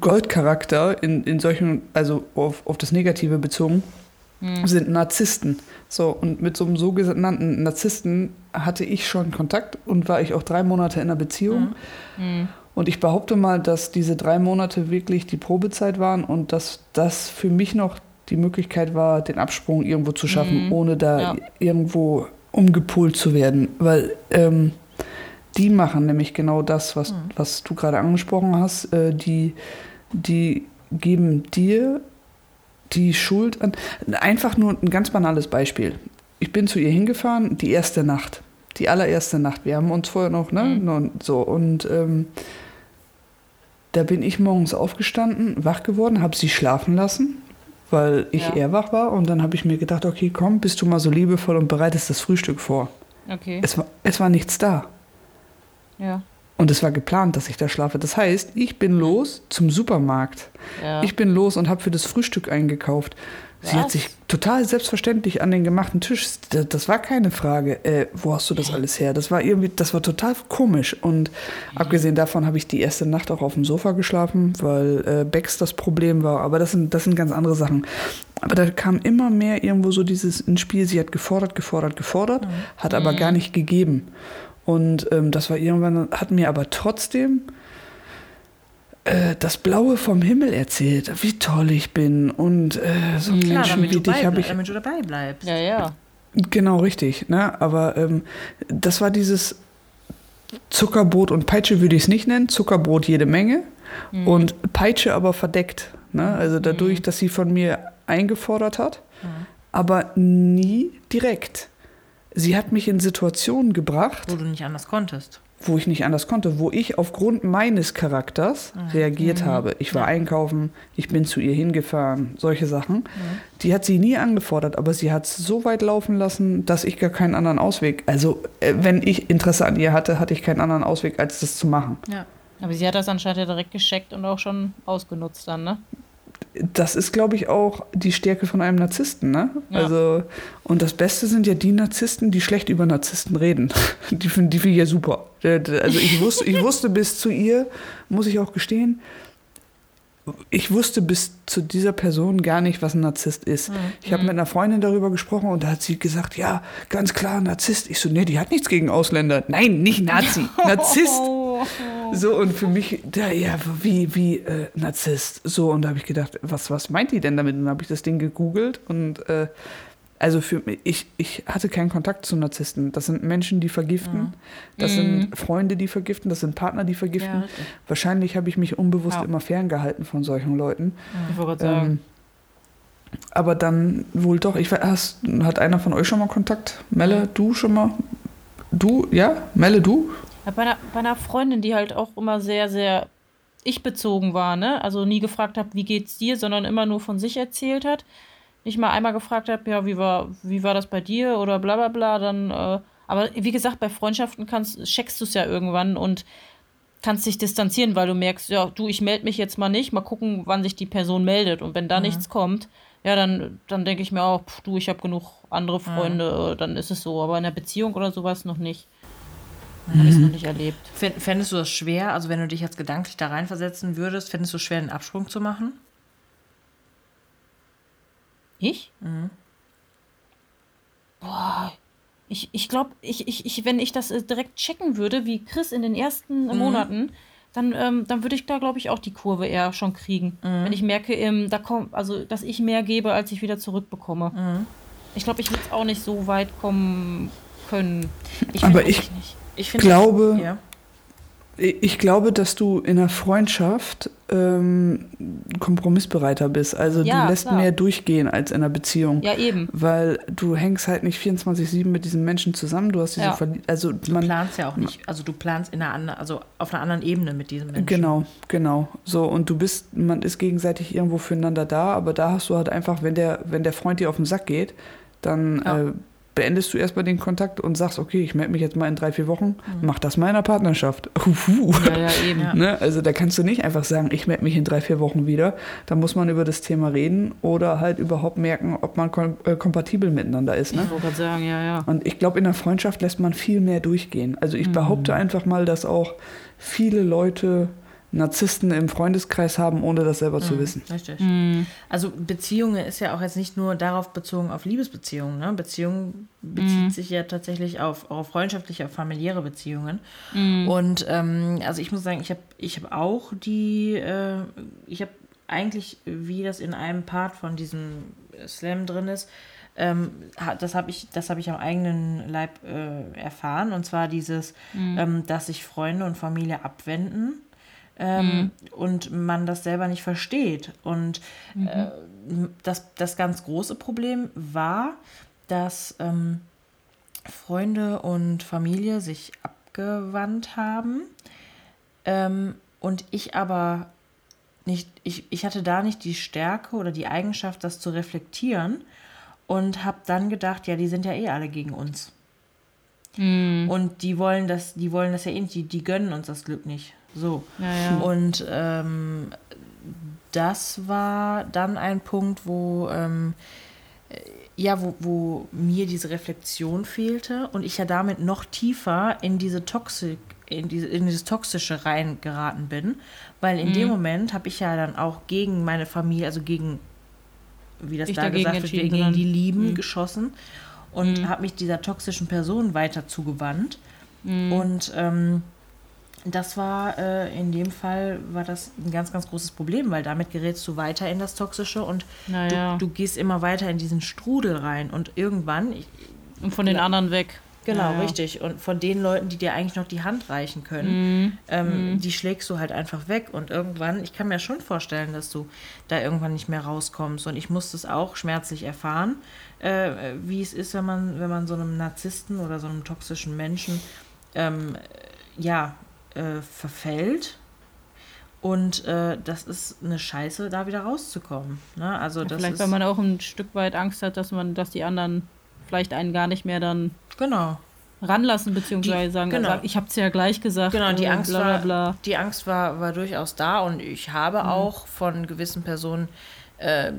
Goldcharakter in, in solchen, also auf, auf das Negative bezogen, sind Narzissten. So, und mit so einem sogenannten Narzissten hatte ich schon Kontakt und war ich auch drei Monate in einer Beziehung. Und ich behaupte mal, dass diese drei Monate wirklich die Probezeit waren und dass das für mich noch die Möglichkeit war, den Absprung irgendwo zu schaffen, ohne da Ja. irgendwo umgepolt zu werden. Weil ähm, die machen nämlich genau das, was, was du gerade angesprochen hast. Äh, die, die geben dir die Schuld an. Einfach nur ein ganz banales Beispiel. Ich bin zu ihr hingefahren, die erste Nacht. Die allererste Nacht. Wir haben uns vorher noch, ne? noch So, und ähm, da bin ich morgens aufgestanden, wach geworden, habe sie schlafen lassen, weil ich Ja. eher wach war. Und dann habe ich mir gedacht, okay, komm, bist du mal so liebevoll und bereitest das Frühstück vor. Okay. Es war, es war nichts da. Ja. Und es war geplant, dass ich da schlafe. Das heißt, ich bin los zum Supermarkt. Ja. Ich bin los und habe für das Frühstück eingekauft. Sie hat Was? sich total selbstverständlich an den gemachten Tisch. Das, war keine Frage. Äh, wo hast du das alles her? Das war irgendwie, das war total komisch. Und abgesehen davon habe ich die erste Nacht auch auf dem Sofa geschlafen, weil äh, Becks das Problem war. Aber das sind, das sind ganz andere Sachen. Aber da kam immer mehr irgendwo so dieses ins Spiel. Sie hat gefordert, gefordert, gefordert, hat aber gar nicht gegeben. Und ähm, das war irgendwann, hat mir aber trotzdem äh, das Blaue vom Himmel erzählt, wie toll ich bin und äh, so Klar, Menschen wie dich habe ich. damit du dabei bleibst. Ja, ja. Genau, richtig. Ne? Aber ähm, das war dieses Zuckerbrot und Peitsche würde ich es nicht nennen. Zuckerbrot jede Menge und Peitsche aber verdeckt. Ne? Also dadurch, dass sie von mir eingefordert hat, aber nie direkt. Sie hat mich in Situationen gebracht, Wo du nicht anders konntest. Wo ich nicht anders konnte, wo ich aufgrund meines Charakters reagiert habe. Ich war einkaufen, ich bin zu ihr hingefahren, solche Sachen. Die hat sie nie angefordert, aber sie hat es so weit laufen lassen, dass ich gar keinen anderen Ausweg. Also, äh, wenn ich Interesse an ihr hatte, hatte ich keinen anderen Ausweg, als das zu machen. Ja. Aber sie hat das anscheinend ja direkt gescheckt und auch schon ausgenutzt dann, ne? Das ist, glaube ich, auch die Stärke von einem Narzissten, ne? Ja. Also, und das Beste sind ja die Narzissten, die schlecht über Narzissten reden. Die finde die find ich ja super. Also ich wusste, ich wusste bis zu ihr, muss ich auch gestehen, ich wusste bis zu dieser Person gar nicht, was ein Narzisst ist. Ich habe mit einer Freundin darüber gesprochen und da hat sie gesagt, ja, ganz klar, Narzisst. Ich so, nee, die hat nichts gegen Ausländer. Nein, nicht Nazi, Narzisst. So, und für mich, da, ja, wie, wie äh, Narzisst. So, und da habe ich gedacht, was, was meint die denn damit? Und dann habe ich das Ding gegoogelt und äh, also für mich, ich, ich hatte keinen Kontakt zu Narzissten. Das sind Menschen, die vergiften. Das sind Freunde, die vergiften. Das sind Partner, die vergiften. Ja. Wahrscheinlich habe ich mich unbewusst Ja. immer ferngehalten von solchen Leuten. Ich wollte gerade sagen. Ähm, aber dann wohl doch. Ich weiß, hast, hat einer von euch schon mal Kontakt? Melle, du schon mal? Du, ja? Melle, du? Bei, einer, bei einer Freundin, die halt auch immer sehr, sehr ich-bezogen war, ne? Also nie gefragt hat, wie geht's dir, sondern immer nur von sich erzählt hat. Nicht mal einmal gefragt habe, ja, wie war, wie war das bei dir oder bla bla bla, dann, äh, aber wie gesagt, bei Freundschaften kannst, checkst du es ja irgendwann und kannst dich distanzieren, weil du merkst, ja, du, ich melde mich jetzt mal nicht, mal gucken, wann sich die Person meldet. Und wenn da nichts kommt, ja, dann, dann denke ich mir auch, pff, du, ich habe genug andere Freunde, äh, dann ist es so. Aber in einer Beziehung oder sowas noch nicht. Habe ich es noch nicht erlebt. Fänd- Fändest du das schwer, also wenn du dich jetzt gedanklich da reinversetzen würdest, fändest du es schwer, einen Absprung zu machen? Ich? Boah, ich, ich glaube, ich, ich, ich, wenn ich das äh, direkt checken würde, wie Chris in den ersten Monaten, dann, ähm, dann würde ich da, glaube ich, auch die Kurve eher schon kriegen. Wenn ich merke, ähm, da kommt, also dass ich mehr gebe, als ich wieder zurückbekomme. Ich glaube, ich würde auch nicht so weit kommen können. Ich Aber weiß ich- nicht. Ich finde Glaube, Ja. Ich glaube, dass du in einer Freundschaft ähm, kompromissbereiter bist. Also Ja, du lässt klar. mehr durchgehen als in einer Beziehung. Ja, eben. Weil du hängst halt nicht 24-7 mit diesen Menschen zusammen. Du hast diese Ja. Verli also Du man planst ja auch nicht, also du planst in einer anderen, also auf einer anderen Ebene mit diesem Menschen. Genau, genau. So, und du bist, man ist gegenseitig irgendwo füreinander da, aber da hast du halt einfach, wenn der, wenn der Freund dir auf den Sack geht, dann Ja. äh, beendest du erstmal den Kontakt und sagst, okay, ich melde mich jetzt mal in drei, vier Wochen, Mhm. mach das mal in der Partnerschaft. Huhu. Ja, ja, eben. Ne? Also da kannst du nicht einfach sagen, ich melde mich in drei, vier Wochen wieder. Da muss man über das Thema reden oder halt überhaupt merken, ob man kom äh, kompatibel miteinander ist. Ne? Ich wollte gerade sagen, ja, ja. Und ich glaube, in der Freundschaft lässt man viel mehr durchgehen. Also Mhm. ich behaupte einfach mal, dass auch viele Leute Narzissten im Freundeskreis haben, ohne das selber Mhm. zu wissen. Richtig. Hm. Also Beziehungen ist ja auch jetzt nicht nur darauf bezogen auf Liebesbeziehungen. Ne? Beziehung bezieht Mhm. sich ja tatsächlich auf, auf freundschaftliche, auf familiäre Beziehungen. Mhm. Und ähm, also ich muss sagen, ich habe ich hab auch die, äh, ich habe eigentlich, wie das in einem Part von diesem Slam drin ist, ähm, das habe ich, das habe ich am eigenen Leib äh, erfahren. Und zwar dieses, ähm, dass sich Freunde und Familie abwenden ähm, und man das selber nicht versteht. Und äh, das, das ganz große Problem war, dass ähm, Freunde und Familie sich abgewandt haben ähm, und ich aber nicht, ich, ich hatte da nicht die Stärke oder die Eigenschaft, das zu reflektieren und habe dann gedacht, ja, die sind ja eh alle gegen uns. Und die wollen das, die wollen das ja eh nicht, die, die gönnen uns das Glück nicht. So. Ja, ja. Und ähm, das war dann ein Punkt, wo ähm, äh, ja, wo, wo mir diese Reflexion fehlte und ich ja damit noch tiefer in diese Toxik, in, diese, in dieses Toxische reingeraten bin. Weil in Mhm. dem Moment habe ich ja dann auch gegen meine Familie, also gegen, wie das Dich da gesagt wird, gegen sondern- die Lieben Mhm. geschossen und habe mich dieser toxischen Person weiter zugewandt. Mhm. Und ähm, das war äh, in dem Fall war das ein ganz, ganz großes Problem, weil damit gerätst du weiter in das Toxische und Naja. du, du gehst immer weiter in diesen Strudel rein und irgendwann, ich, Und von den anderen weg. genau, Ja, ja. richtig, und von den Leuten, die dir eigentlich noch die Hand reichen können, Mhm. ähm, die schlägst du halt einfach weg und irgendwann, ich kann mir schon vorstellen, dass du da irgendwann nicht mehr rauskommst und ich musste es auch schmerzlich erfahren, äh, wie es ist, wenn man, wenn man so einem Narzissten oder so einem toxischen Menschen ähm, ja, äh, verfällt. Und äh, das ist eine Scheiße, da wieder rauszukommen. Ne? Also Ja, das vielleicht, ist, weil man auch ein Stück weit Angst hat, dass man, dass die anderen vielleicht einen gar nicht mehr dann genau. ranlassen, beziehungsweise Die- sagen, genau. sagen, ich hab's ja gleich gesagt. Genau, die äh, Angst, bla, bla, war, bla. die Angst war, war durchaus da und ich habe auch von gewissen Personen äh,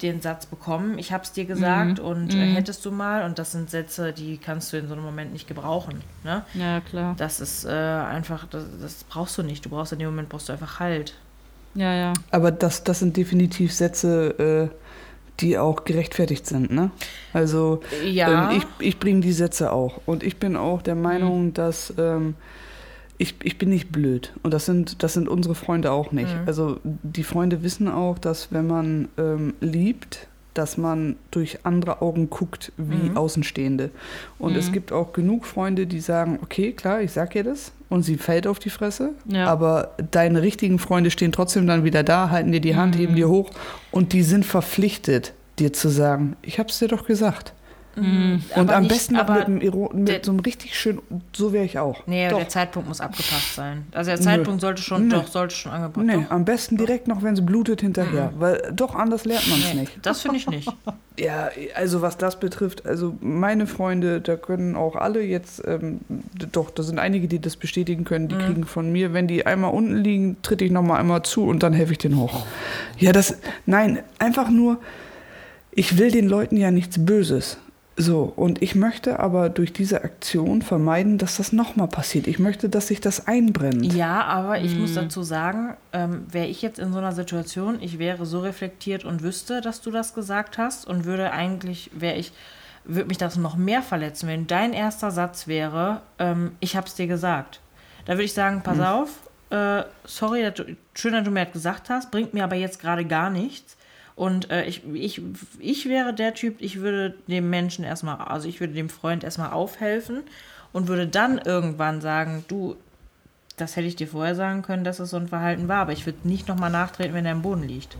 den Satz bekommen, ich habe es dir gesagt und äh, hättest du mal und das sind Sätze, die kannst du in so einem Moment nicht gebrauchen. Ne? Ja, klar. Das ist äh, einfach, das, das brauchst du nicht. Du brauchst in dem Moment brauchst du einfach Halt. Ja, ja. Aber das, das sind definitiv Sätze, äh, die auch gerechtfertigt sind, ne? Also Ja. ähm, ich, ich bringe die Sätze auch. Und ich bin auch der Meinung, Mhm. dass ähm, ich, ich bin nicht blöd. Und das sind, das sind unsere Freunde auch nicht. Mhm. Also die Freunde wissen auch, dass wenn man ähm, liebt, dass man durch andere Augen guckt wie Mhm. Außenstehende. Und es gibt auch genug Freunde, die sagen, okay, klar, ich sag ihr das. Und sie fällt auf die Fresse. Ja. Aber deine richtigen Freunde stehen trotzdem dann wieder da, halten dir die Hand, Mhm. heben dir hoch. Und die sind verpflichtet, dir zu sagen, ich hab's dir doch gesagt. Und Aber am nicht- besten noch aber mit, einem, der- mit so einem richtig schön, so wäre ich auch. Nee, doch. der Zeitpunkt muss abgepasst sein. Also der Zeitpunkt sollte schon, Nö. doch, sollte schon angepasst Nee, doch. am besten direkt noch, wenn es blutet, hinterher. Weil doch anders lernt man es Nee, nicht. das finde ich nicht. Ja, also was das betrifft, also meine Freunde, da können auch alle jetzt, ähm, doch, da sind einige, die das bestätigen können, die Mhm. kriegen von mir, wenn die einmal unten liegen, tritt ich nochmal einmal zu und dann helfe ich denen hoch. Ja, das, nein, einfach nur, ich will den Leuten ja nichts Böses. So, und ich möchte aber durch diese Aktion vermeiden, dass das nochmal passiert. Ich möchte, dass sich das einbrennt. Ja, aber ich muss dazu sagen, ähm, wäre ich jetzt in so einer Situation, ich wäre so reflektiert und wüsste, dass du das gesagt hast und würde eigentlich, wäre ich, würde mich das noch mehr verletzen, wenn dein erster Satz wäre, ähm, ich habe es dir gesagt. Da würde ich sagen, pass auf, äh, sorry, dass du, schön, dass du mir das gesagt hast, bringt mir aber jetzt gerade gar nichts. Und äh, ich, ich, ich wäre der Typ, ich würde dem Menschen erstmal, also ich würde dem Freund erstmal aufhelfen und würde dann irgendwann sagen, du, das hätte ich dir vorher sagen können, dass es so ein Verhalten war, aber ich würde nicht nochmal nachtreten, wenn er am Boden liegt.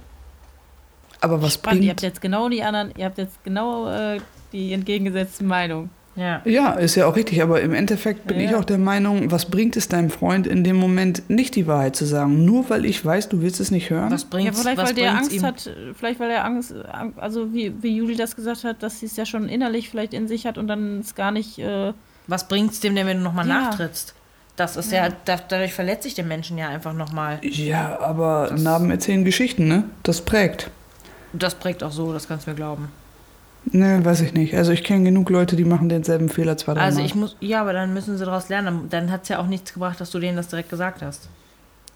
Aber was Spannend, ihr habt bringt... jetzt genau die anderen, ihr habt jetzt genau äh, die entgegengesetzte Meinung. Ja. Ja, ist ja auch richtig, aber im Endeffekt bin Ja. ich auch der Meinung, was bringt es deinem Freund in dem Moment nicht die Wahrheit zu sagen? Nur weil ich weiß, du willst es nicht hören? Was bringt Ja, vielleicht was weil der Angst ihm? hat, vielleicht weil er Angst, Ang- also wie, wie Juli das gesagt hat, dass sie es ja schon innerlich vielleicht in sich hat und dann es gar nicht, äh, Was bringt es dem denn, wenn du nochmal Ja. nachtrittst? Das ist ja, da, dadurch verletze ich den Menschen ja einfach nochmal. Ja, aber Narben erzählen Geschichten, ne? Das prägt. Das prägt auch so, das kannst du mir glauben. Ne, weiß ich nicht. Also ich kenne genug Leute, die machen denselben Fehler zwei, drei Also ich muss, ja, aber dann müssen sie daraus lernen. Dann hat es ja auch nichts gebracht, dass du denen das direkt gesagt hast.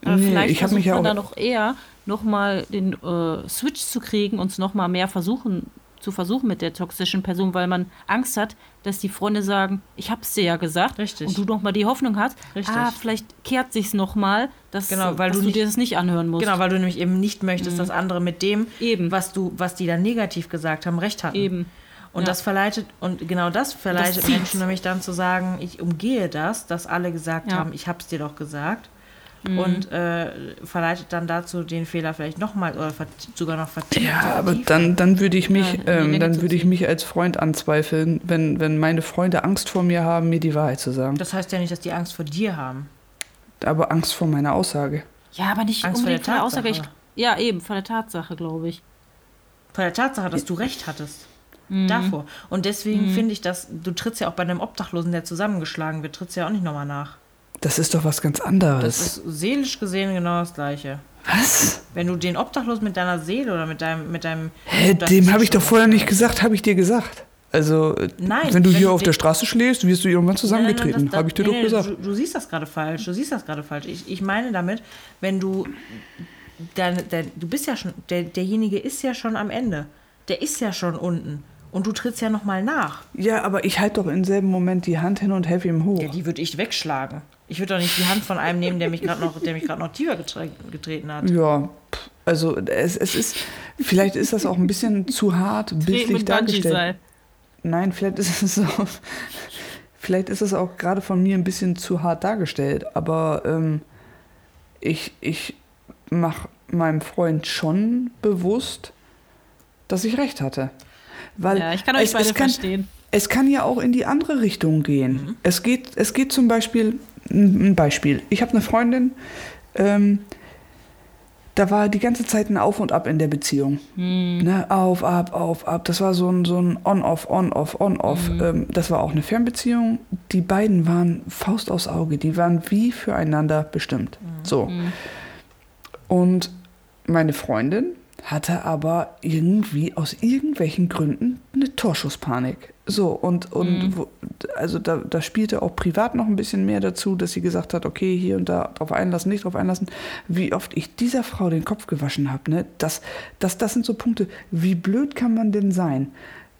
aber Nee, vielleicht ich versucht mich ja man da noch eher nochmal den äh, Switch zu kriegen und es nochmal mehr versuchen, zu versuchen mit der toxischen Person, weil man Angst hat, dass die Freunde sagen, ich hab's dir ja gesagt. Richtig. Und du nochmal die Hoffnung hast, Richtig. ah, vielleicht kehrt sich's nochmal, dass, Genau, weil dass du du, nicht- dir das nicht anhören musst. Genau, weil du nämlich eben nicht möchtest, dass andere mit dem, Eben. was du, was die dann negativ gesagt haben, recht hatten. Eben. Und Ja. das verleitet, und genau das verleitet Das. Menschen nämlich dann zu sagen, ich umgehe das, dass alle gesagt Ja. Mhm. haben, ich hab's dir doch gesagt. Und äh, verleitet dann dazu, den Fehler vielleicht nochmal oder sogar noch vertiefen. ja, aber dann, dann würde ich mich, Ja, ähm, dann würde ich mich als Freund anzweifeln, wenn, wenn meine Freunde Angst vor mir haben, mir die Wahrheit zu sagen. Das heißt ja nicht, dass die Angst vor dir haben. Aber Angst vor meiner Aussage. Ja, aber nicht Angst vor unbedingt der von der Aussage. Ich, Tatsache. ja, eben, von der Tatsache, glaube ich. Vor der Tatsache, dass du recht hattest. Davor. Und deswegen finde ich das, du trittst ja auch bei einem Obdachlosen, der zusammengeschlagen wird, trittst ja auch nicht nochmal nach. Das ist doch was ganz anderes. Das ist seelisch gesehen genau das Gleiche. was? Wenn du den Obdachlosen mit deiner Seele oder mit deinem, mit deinem. Hä, dem habe ich doch vorher nicht gesagt, habe ich dir gesagt. Also, Nein, wenn du wenn hier du auf der Straße schläfst, wirst du irgendwann zusammengetreten. Habe ich dir nee, doch nee, gesagt. Du, du siehst das gerade falsch. Du siehst das gerade falsch. Ich, ich meine damit, wenn du. Dein, dein, du bist ja schon. Der, derjenige ist ja schon am Ende. Der ist ja schon unten. Und du trittst ja nochmal nach. Ja, aber ich halte doch im selben Moment die Hand hin und helfe ihm hoch. Ja, die würde ich wegschlagen. Ich würde doch nicht die Hand von einem nehmen, der mich gerade noch, der mich gerade noch tiefer getre getreten hat. Ja, also es, es ist, vielleicht ist das auch ein bisschen zu hart bildlich dargestellt. Nein, vielleicht ist es auch, vielleicht ist es auch gerade von mir ein bisschen zu hart dargestellt, aber ähm, ich, ich mache meinem Freund schon bewusst, dass ich recht hatte. Weil Ja, ich kann euch es, beide es kann, verstehen. Es kann ja auch in die andere Richtung gehen. Es, geht, es geht zum Beispiel, ein Beispiel. Ich habe eine Freundin, ähm, da war die ganze Zeit ein Auf und Ab in der Beziehung. Ne, auf, ab, auf, ab. Das war so ein, so ein On-Off, On-Off, On-Off. Ähm, das war auch eine Fernbeziehung. Die beiden waren Faust aufs Auge. Die waren wie füreinander bestimmt. So. Und meine Freundin hatte aber irgendwie aus irgendwelchen Gründen eine Torschusspanik. So, und, und wo, also da, da spielte auch privat noch ein bisschen mehr dazu, dass sie gesagt hat, okay, hier und da drauf einlassen, nicht drauf einlassen. Wie oft ich dieser Frau den Kopf gewaschen habe, ne? Das, das, das sind so Punkte. Wie blöd kann man denn sein?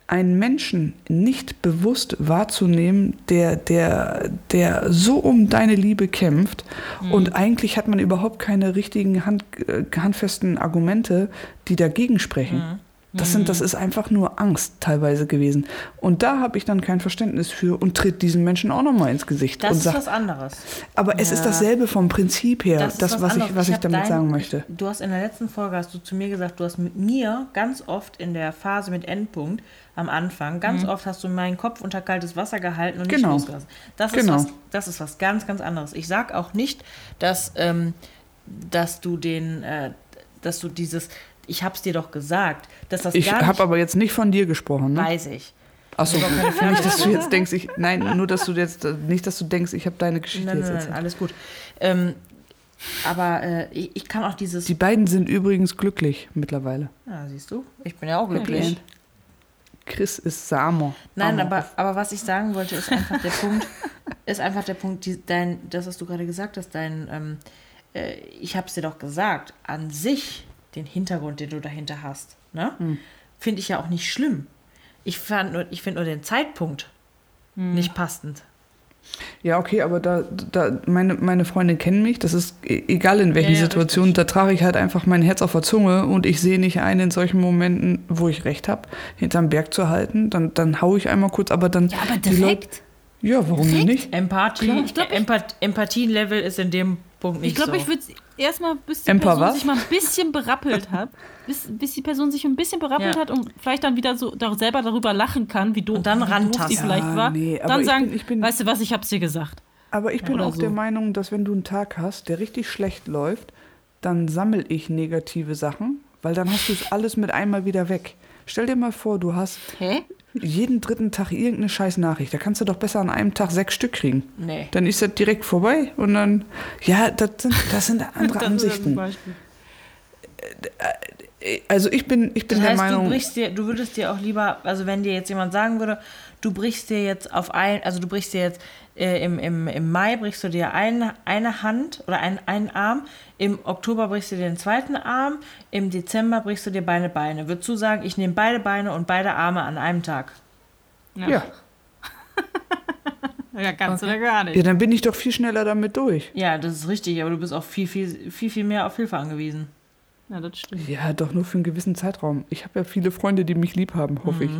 Einen Menschen nicht bewusst wahrzunehmen, der, der, der so um deine Liebe kämpft und eigentlich hat man überhaupt keine richtigen Hand, äh, handfesten Argumente, die dagegen sprechen. Das, sind, das ist einfach nur Angst teilweise gewesen. Und da habe ich dann kein Verständnis für und tritt diesen Menschen auch nochmal ins Gesicht. Das und ist sag, was anderes. aber es ist dasselbe vom Prinzip her, Das das, ist was, ich, was ich, hab damit dein- sagen möchte. Du hast in der letzten Folge hast du zu mir gesagt, du hast mit mir ganz oft in der Phase mit Endpunkt am Anfang, ganz oft hast du meinen Kopf unter kaltes Wasser gehalten und nicht Genau. losgelassen. Das ist, Genau. was, das ist was ganz, ganz anderes. Ich sag auch nicht, dass, ähm, dass du den, äh, dass du dieses, ich hab's dir doch gesagt, dass das Ich nicht, habe aber jetzt nicht von dir gesprochen. Ne? weiß ich. Achso, nicht, dass du jetzt denkst, ich, nein, nur dass du jetzt, nicht, dass du denkst, ich habe deine Geschichte Nein, jetzt nein, nein, erzählt. alles gut. Ähm, aber äh, ich, ich kann auch dieses. Die beiden sind übrigens glücklich mittlerweile. ja, siehst du, ich bin ja auch glücklich. Chris ist Samo. Nein, Samo. aber, aber was ich sagen wollte, ist einfach der Punkt, ist einfach der Punkt, die, dein, das, was du gerade gesagt hast, dein, ähm, äh, ich habe es dir doch gesagt, an sich, den Hintergrund, den du dahinter hast, ne, Hm. finde ich ja auch nicht schlimm. Ich, fand nur- ich finde nur den Zeitpunkt Hm. nicht passend. Ja, okay, aber da, da meine, meine Freunde kennen mich, das ist e- egal in welchen Ja, ja, Situationen, da trage ich halt einfach mein Herz auf der Zunge und ich sehe nicht ein, in solchen Momenten, wo ich recht habe, hinterm Berg zu halten, dann, dann hau ich einmal kurz, aber dann. Ja, aber direkt. Ja, warum denn nicht? Empathie. Ich glaub, ich- Empathielevel ist in dem Punkt nicht Ich glaube, so. ich würde erstmal, bis die Empa Person was? sich mal ein bisschen berappelt hat, bis, bis die Person sich ein bisschen berappelt Ja. hat und vielleicht dann wieder so da, selber darüber lachen kann, wie doof, Und dann wie sie vielleicht Ja, war. nee, dann ich sagen, bin- ich bin- weißt du was, ich hab's dir gesagt. Aber ich bin Oder auch so. der Meinung, dass wenn du einen Tag hast, der richtig schlecht läuft, dann sammel ich negative Sachen, weil dann hast du es alles mit einmal wieder weg. Stell dir mal vor, du hast Hä? Jeden dritten Tag irgendeine scheiß Nachricht. Da kannst du doch besser an einem Tag sechs Stück kriegen. Nee. Dann ist das direkt vorbei und dann, ja, das sind, das sind andere Das ist ein Ansichten. Beispiel. Also ich bin, ich bin Das heißt, der du Meinung, brichst dir, du würdest dir auch lieber, also wenn dir jetzt jemand sagen würde, du brichst dir jetzt auf ein, also du brichst dir jetzt äh, im, im, im Mai brichst du dir ein, eine Hand oder ein, einen Arm, im Oktober brichst du dir den zweiten Arm, im Dezember brichst du dir beide Beine. Würdest du sagen, ich nehme beide Beine und beide Arme an einem Tag? ja. Ja, kannst du ja gar nicht. ja, dann bin ich doch viel schneller damit durch. Ja, das ist richtig, aber du bist auch viel, viel, viel, viel mehr auf Hilfe angewiesen. Ja, das stimmt. Ja, doch nur für einen gewissen Zeitraum. Ich habe ja viele Freunde, die mich lieb haben, hoffe ich.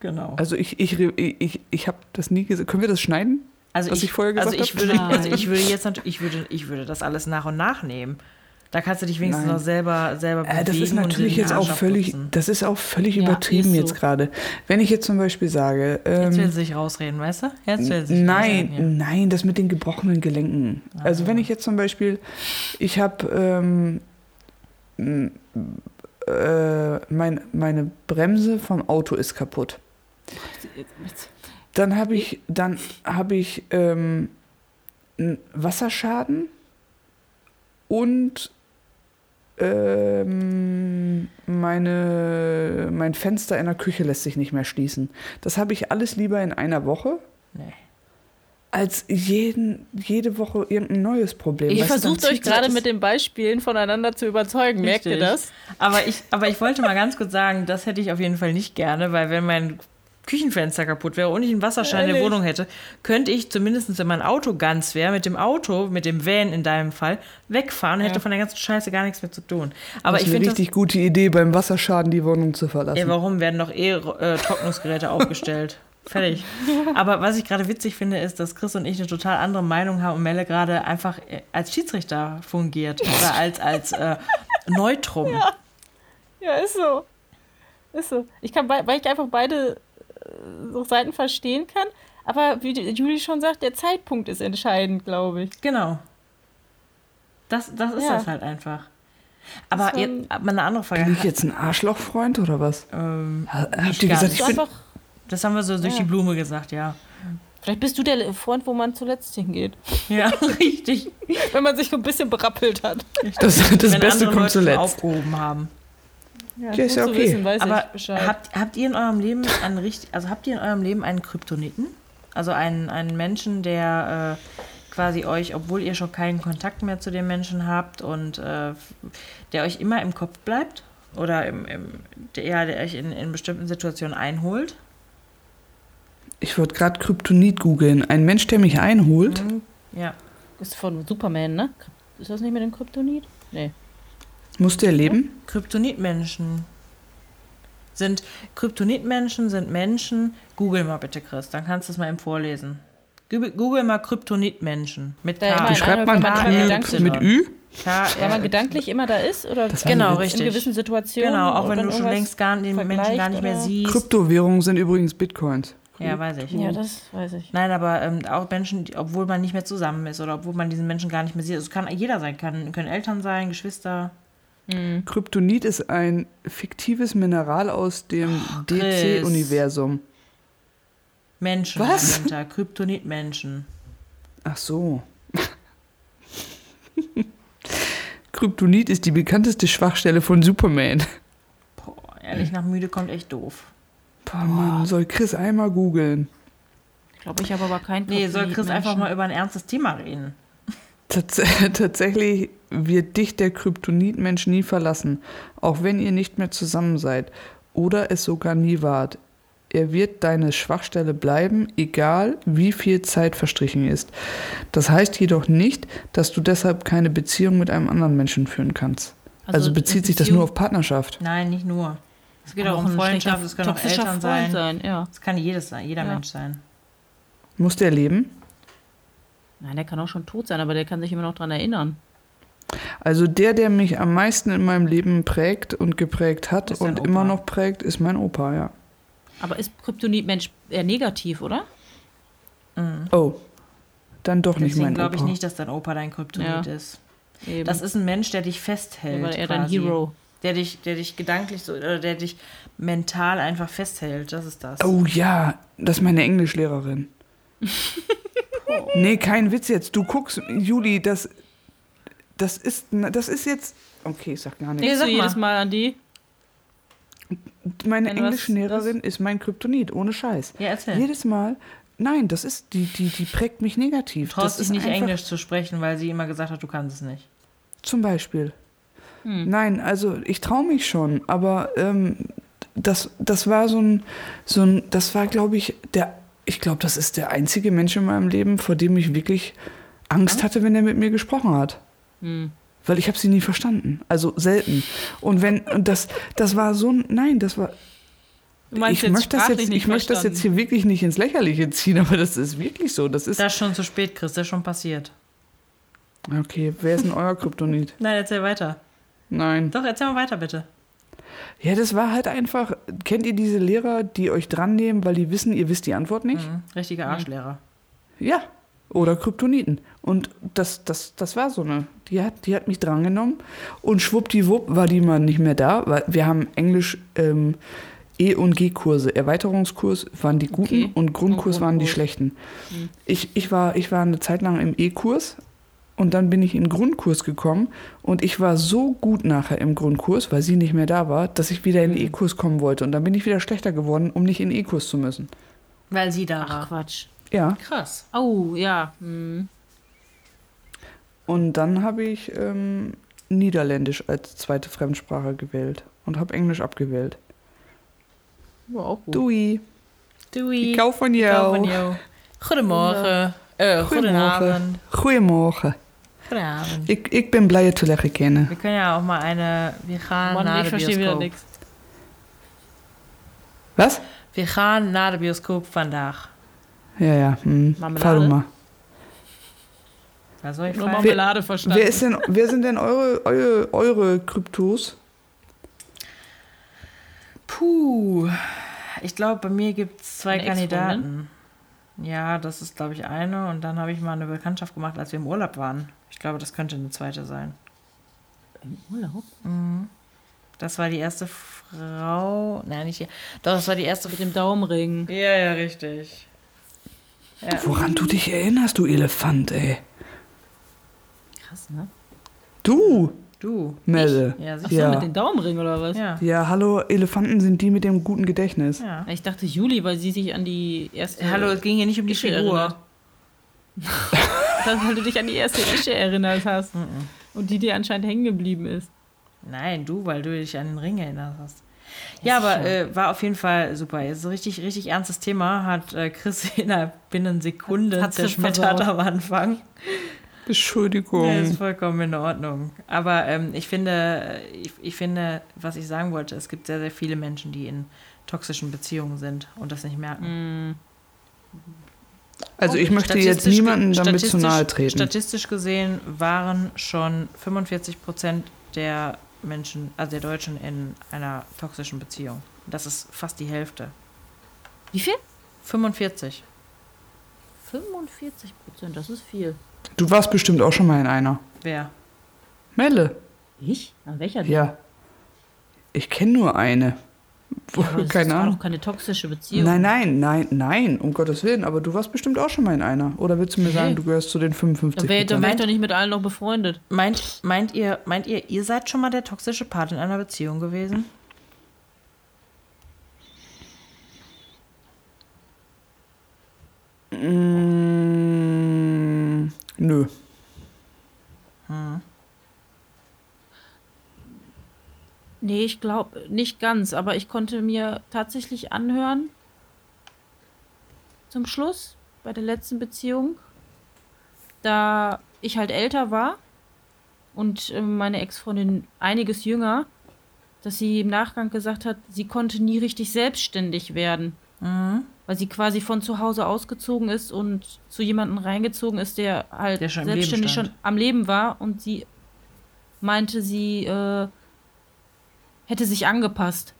Genau. Also ich, ich, ich, ich, ich habe das nie gesagt. Können wir das schneiden? Also was ich vorher gesagt also ich hab? würde, also ich würde jetzt natürlich, ich würde, ich würde das alles nach und nach nehmen. Da kannst du dich wenigstens Nein. noch selber, selber bewegen Äh, das ist natürlich jetzt auch völlig, das ist auch völlig Ja, übertrieben so. jetzt gerade. Wenn ich jetzt zum Beispiel sage, Jetzt will ähm, sie sich rausreden, weißt du? Jetzt will sie sich nein, rausreden, nein, das mit den gebrochenen Gelenken. Also wenn ich jetzt zum Beispiel, ich habe ähm, äh, mein, meine Bremse vom Auto ist kaputt. Dann habe ich, dann habe ich ähm, einen Wasserschaden und ähm, meine, mein Fenster in der Küche lässt sich nicht mehr schließen. Das habe ich alles lieber in einer Woche, Nee. als jeden, jede Woche irgendein neues Problem. Dann versucht euch gerade mit den Beispielen voneinander zu überzeugen. Merkt ihr Richtig. das? Aber ich, aber ich wollte mal ganz kurz sagen, das hätte ich auf jeden Fall nicht gerne, weil wenn mein Küchenfenster kaputt wäre und ich einen Wasserschein in der Ehrlich? Wohnung hätte, könnte ich zumindest, wenn mein Auto ganz wäre, mit dem Auto, mit dem Van in deinem Fall, wegfahren, hätte von der ganzen Scheiße gar nichts mehr zu tun. Aber das ich ist eine finde das. richtig gute Idee, beim Wasserschaden die Wohnung zu verlassen. Ey, warum werden doch eh äh, Trocknungsgeräte aufgestellt? Fertig. Aber was ich gerade witzig finde, ist, dass Chris und ich eine total andere Meinung haben und Melle gerade einfach äh, als Schiedsrichter fungiert oder als, als äh, Neutrum. Ja, ist so. Ist so. Ich kann, weil ich einfach beide so Seiten verstehen kann. Aber wie die- Juli schon sagt, der Zeitpunkt ist entscheidend, glaube ich. Genau. Das, das ist Ja. das halt einfach. Aber Ist jetzt, aber eine andere Frage. Bin ich jetzt ein Arschlochfreund oder was? Ähm, Ha- Habt ihr gesagt, ich bin. einfach, das haben wir so durch Ja. die Blume gesagt, ja. vielleicht bist du der Freund, wo man zuletzt hingeht. Ja, richtig. Wenn man sich so ein bisschen berappelt hat. Das, das Wenn Beste andere kommt Leute zuletzt. aufgehoben haben. Ja, Ja, ist ja okay. Wissen, weiß Aber habt, habt ihr in eurem Leben einen richtig, also habt ihr in eurem Leben einen Kryptoniten? Also einen, einen Menschen, der äh, quasi euch, obwohl ihr schon keinen Kontakt mehr zu dem Menschen habt und äh, der euch immer im Kopf bleibt? Oder im, im, der, der euch in, in bestimmten Situationen einholt? Ich wollte gerade Kryptonit googeln. Ein Mensch, der mich einholt. Ja. ist von Superman, ne? Ist das nicht mit dem Kryptonit? Nee. Muss der leben? Kryptonitmenschen sind Kryptonitmenschen sind Menschen. Google mal bitte, Chris, dann kannst du es mal eben vorlesen. Google, mal Kryptonitmenschen mit K. ein- Schreibt man wenn man K- gedanklich- mit Ü? K Weil man äh, gedanklich immer da ist? Oder Genau, richtig. in gewissen Situationen? Genau, auch wenn du schon längst gar, den Menschen gar nicht mehr siehst. Kryptowährungen sind übrigens Bitcoins. Ja, weiß ich. Ja, das weiß ich. Nein, aber ähm, auch Menschen, die, obwohl man nicht mehr zusammen ist oder obwohl man diesen Menschen gar nicht mehr sieht. Es kann jeder sein, kann, können Eltern sein, Geschwister. Kryptonit ist ein fiktives Mineral aus dem Chris. DC-Universum. Menschen Was? Kryptonitmenschen. Ach so. Kryptonit ist die bekannteste Schwachstelle von Superman. Boah, ehrlich, nach müde kommt echt doof. Boah, Mann, soll Chris einmal googeln. Ich glaube, ich habe aber kein Nee, soll Chris einfach mal über ein ernstes Thema reden. Tats tatsächlich wird dich der Kryptonitmensch nie verlassen, auch wenn ihr nicht mehr zusammen seid oder es sogar nie wart. Er wird deine Schwachstelle bleiben, egal wie viel Zeit verstrichen ist. Das heißt jedoch nicht, dass du deshalb keine Beziehung mit einem anderen Menschen führen kannst. Also, bezieht sich das nur auf Partnerschaft. Nein, nicht nur. Es geht Kann auch um Freundschaft, es können auch Eltern Freund sein. Ja. Es kann jedes sein, jeder Ja. Mensch sein. Muss der leben? Nein, der kann auch schon tot sein, aber der kann sich immer noch dran erinnern. Also der, der mich am meisten in meinem Leben prägt und geprägt hat Ist und Opa. immer noch prägt, ist mein Opa, ja. Aber ist Kryptonit-Mensch eher negativ, oder? Oh, dann doch nicht Deswegen mein glaube ich Opa. nicht, dass dein Opa dein Kryptonit Ja. ist. Eben. Das ist ein Mensch, der dich festhält. aber eher dein. Hero. Der dich, der dich gedanklich so, oder der dich mental einfach festhält. Das ist das. Oh ja, das ist meine Englischlehrerin. nee, kein Witz jetzt. Du guckst, Juli, das, das ist, das ist jetzt. Okay, ich sag gar Nee, nichts. Du sag mal. jedes Mal an die? Meine Englischlehrerin ist mein Kryptonit, ohne Scheiß. Ja, erzähl. Jedes Mal. Nein, das ist, die, die, die prägt mich negativ. Du traust das dich ist nicht einfach- Englisch zu sprechen, weil sie immer gesagt hat, du kannst es nicht. Zum Beispiel. Hm. Nein, also ich traue mich schon, aber ähm, das, das war so ein, so ein, das war, glaube ich, der, ich glaube, das ist der einzige Mensch in meinem Leben, vor dem ich wirklich Angst hatte, wenn er mit mir gesprochen hat. Hm. Weil ich habe sie nie verstanden. Also selten. Und wenn, und das, das war so ein, nein, das war, ich möchte das jetzt, ich möchte das jetzt hier wirklich nicht ins Lächerliche ziehen, aber das ist wirklich so. Das ist, Das ist schon zu spät, Chris. Das ist schon passiert. okay, wer ist denn euer Kryptonit? Nein, erzähl weiter. Nein. Doch, erzähl mal weiter, bitte. Ja, das war halt einfach, kennt ihr diese Lehrer, die euch dran nehmen, weil die wissen, ihr wisst die Antwort nicht? Mhm. Richtiger Arschlehrer. Ja, oder Kryptoniten. Und das, das, das war so eine. Die hat, die hat mich drangenommen und schwuppdiwupp war die mal nicht mehr da, weil wir haben Englisch ähm, E- und G-Kurse. Erweiterungskurs waren die guten Okay. und Grundkurs Und waren die schlechten. Ich, ich, war, ich war eine Zeit lang im E-Kurs und dann bin ich in den Grundkurs gekommen und ich war so gut nachher im Grundkurs, weil sie nicht mehr da war, dass ich wieder in den E-Kurs kommen wollte. Und dann bin ich wieder schlechter geworden, um nicht in den E-Kurs zu müssen. Weil sie da Ach, war. Quatsch. Ja, Krass. Oh, ja. Hm. und dann habe ich ähm, Niederländisch als zweite Fremdsprache gewählt und habe Englisch abgewählt. Auch gut. Dui, Doei. ik hou van Ik hou jou. jou. Goedemorgen. Eh, goedenavond. Goedemorgen. Goedenavond. Ik, ik ben blij je te leren kennen. Wir können ja auch mal eine. Wir gaan Mann, naar ich de Bioscoop. nichts. Was? Wir gaan naar de Bioscoop vandaag. Ja, ja. Hm. Marmelade? Fahr mal. Was soll ich Nur? Marmelade verstanden. Wer, ist denn, wer sind denn eure, eure, eure Kryptos? Puh. Ich glaube, bei mir gibt es zwei Eine? Kandidaten. Ja, das ist, glaube ich, eine. Und dann habe ich mal eine Bekanntschaft gemacht, als wir im Urlaub waren. Ich glaube, das könnte eine zweite sein. Im Urlaub? Das war die erste Frau. Nein, nicht die. Doch, das war die erste Mit dem Daumenring. Ja, ja, richtig. Ja. Woran du dich erinnerst, du Elefant, ey? Krass, ne? Du, Du. Melle. Ja, Ach sicher. so, Ja. mit dem Daumenring oder was? Ja. Ja, hallo, Elefanten sind die mit dem guten Gedächtnis. ja. Ich dachte Juli, weil sie sich an die erste. Hallo, es ging hier nicht um die Ische Figur. weil du dich an die erste Ische erinnert hast. Und die dir anscheinend hängen geblieben ist. Nein, du, weil du dich an den Ring erinnert hast. Ja, aber äh, war auf jeden Fall super. Ist ein richtig, richtig ernstes Thema. Hat äh, Chris innerhalb binnen Sekunden Hat zerschmettert am Anfang. Entschuldigung. Ja, ist vollkommen in Ordnung. Aber ähm, ich finde, ich, ich finde, was ich sagen wollte, es gibt sehr, sehr viele Menschen, die in toxischen Beziehungen sind und das nicht merken. Also ich möchte jetzt niemandem damit zu nahe treten. Statistisch gesehen waren schon 45 Prozent der Menschen, also der Deutschen, in einer toxischen Beziehung. Das ist fast die Hälfte. Wie viel? 45. 45 Prozent, das ist viel. Du warst bestimmt auch schon mal in einer. Wer? Melle. Ich? An welcher denn? Ja. Ich kenne nur eine. Aber das Keine war Ahnung. doch keine toxische Beziehung. Nein, nein, nein, nein, um Gottes Willen. Aber du warst bestimmt auch schon mal in einer. Oder willst du mir sagen, du gehörst zu den 55 Dann wäre dann wär ich doch nicht mit allen noch befreundet. Meint, meint, ihr, meint ihr, ihr seid schon mal der toxische Part in einer Beziehung gewesen? Mm, nö. Nee, ich glaube nicht ganz, aber ich konnte mir tatsächlich anhören, zum Schluss, bei der letzten Beziehung, da ich halt älter war und äh, meine Ex-Freundin einiges jünger, dass sie im Nachgang gesagt hat, sie konnte nie richtig selbstständig werden. Weil sie quasi von zu Hause ausgezogen ist und zu jemandem reingezogen ist, der halt Der selbstständig schon am Leben war und sie meinte, sie äh, hätte sich angepasst.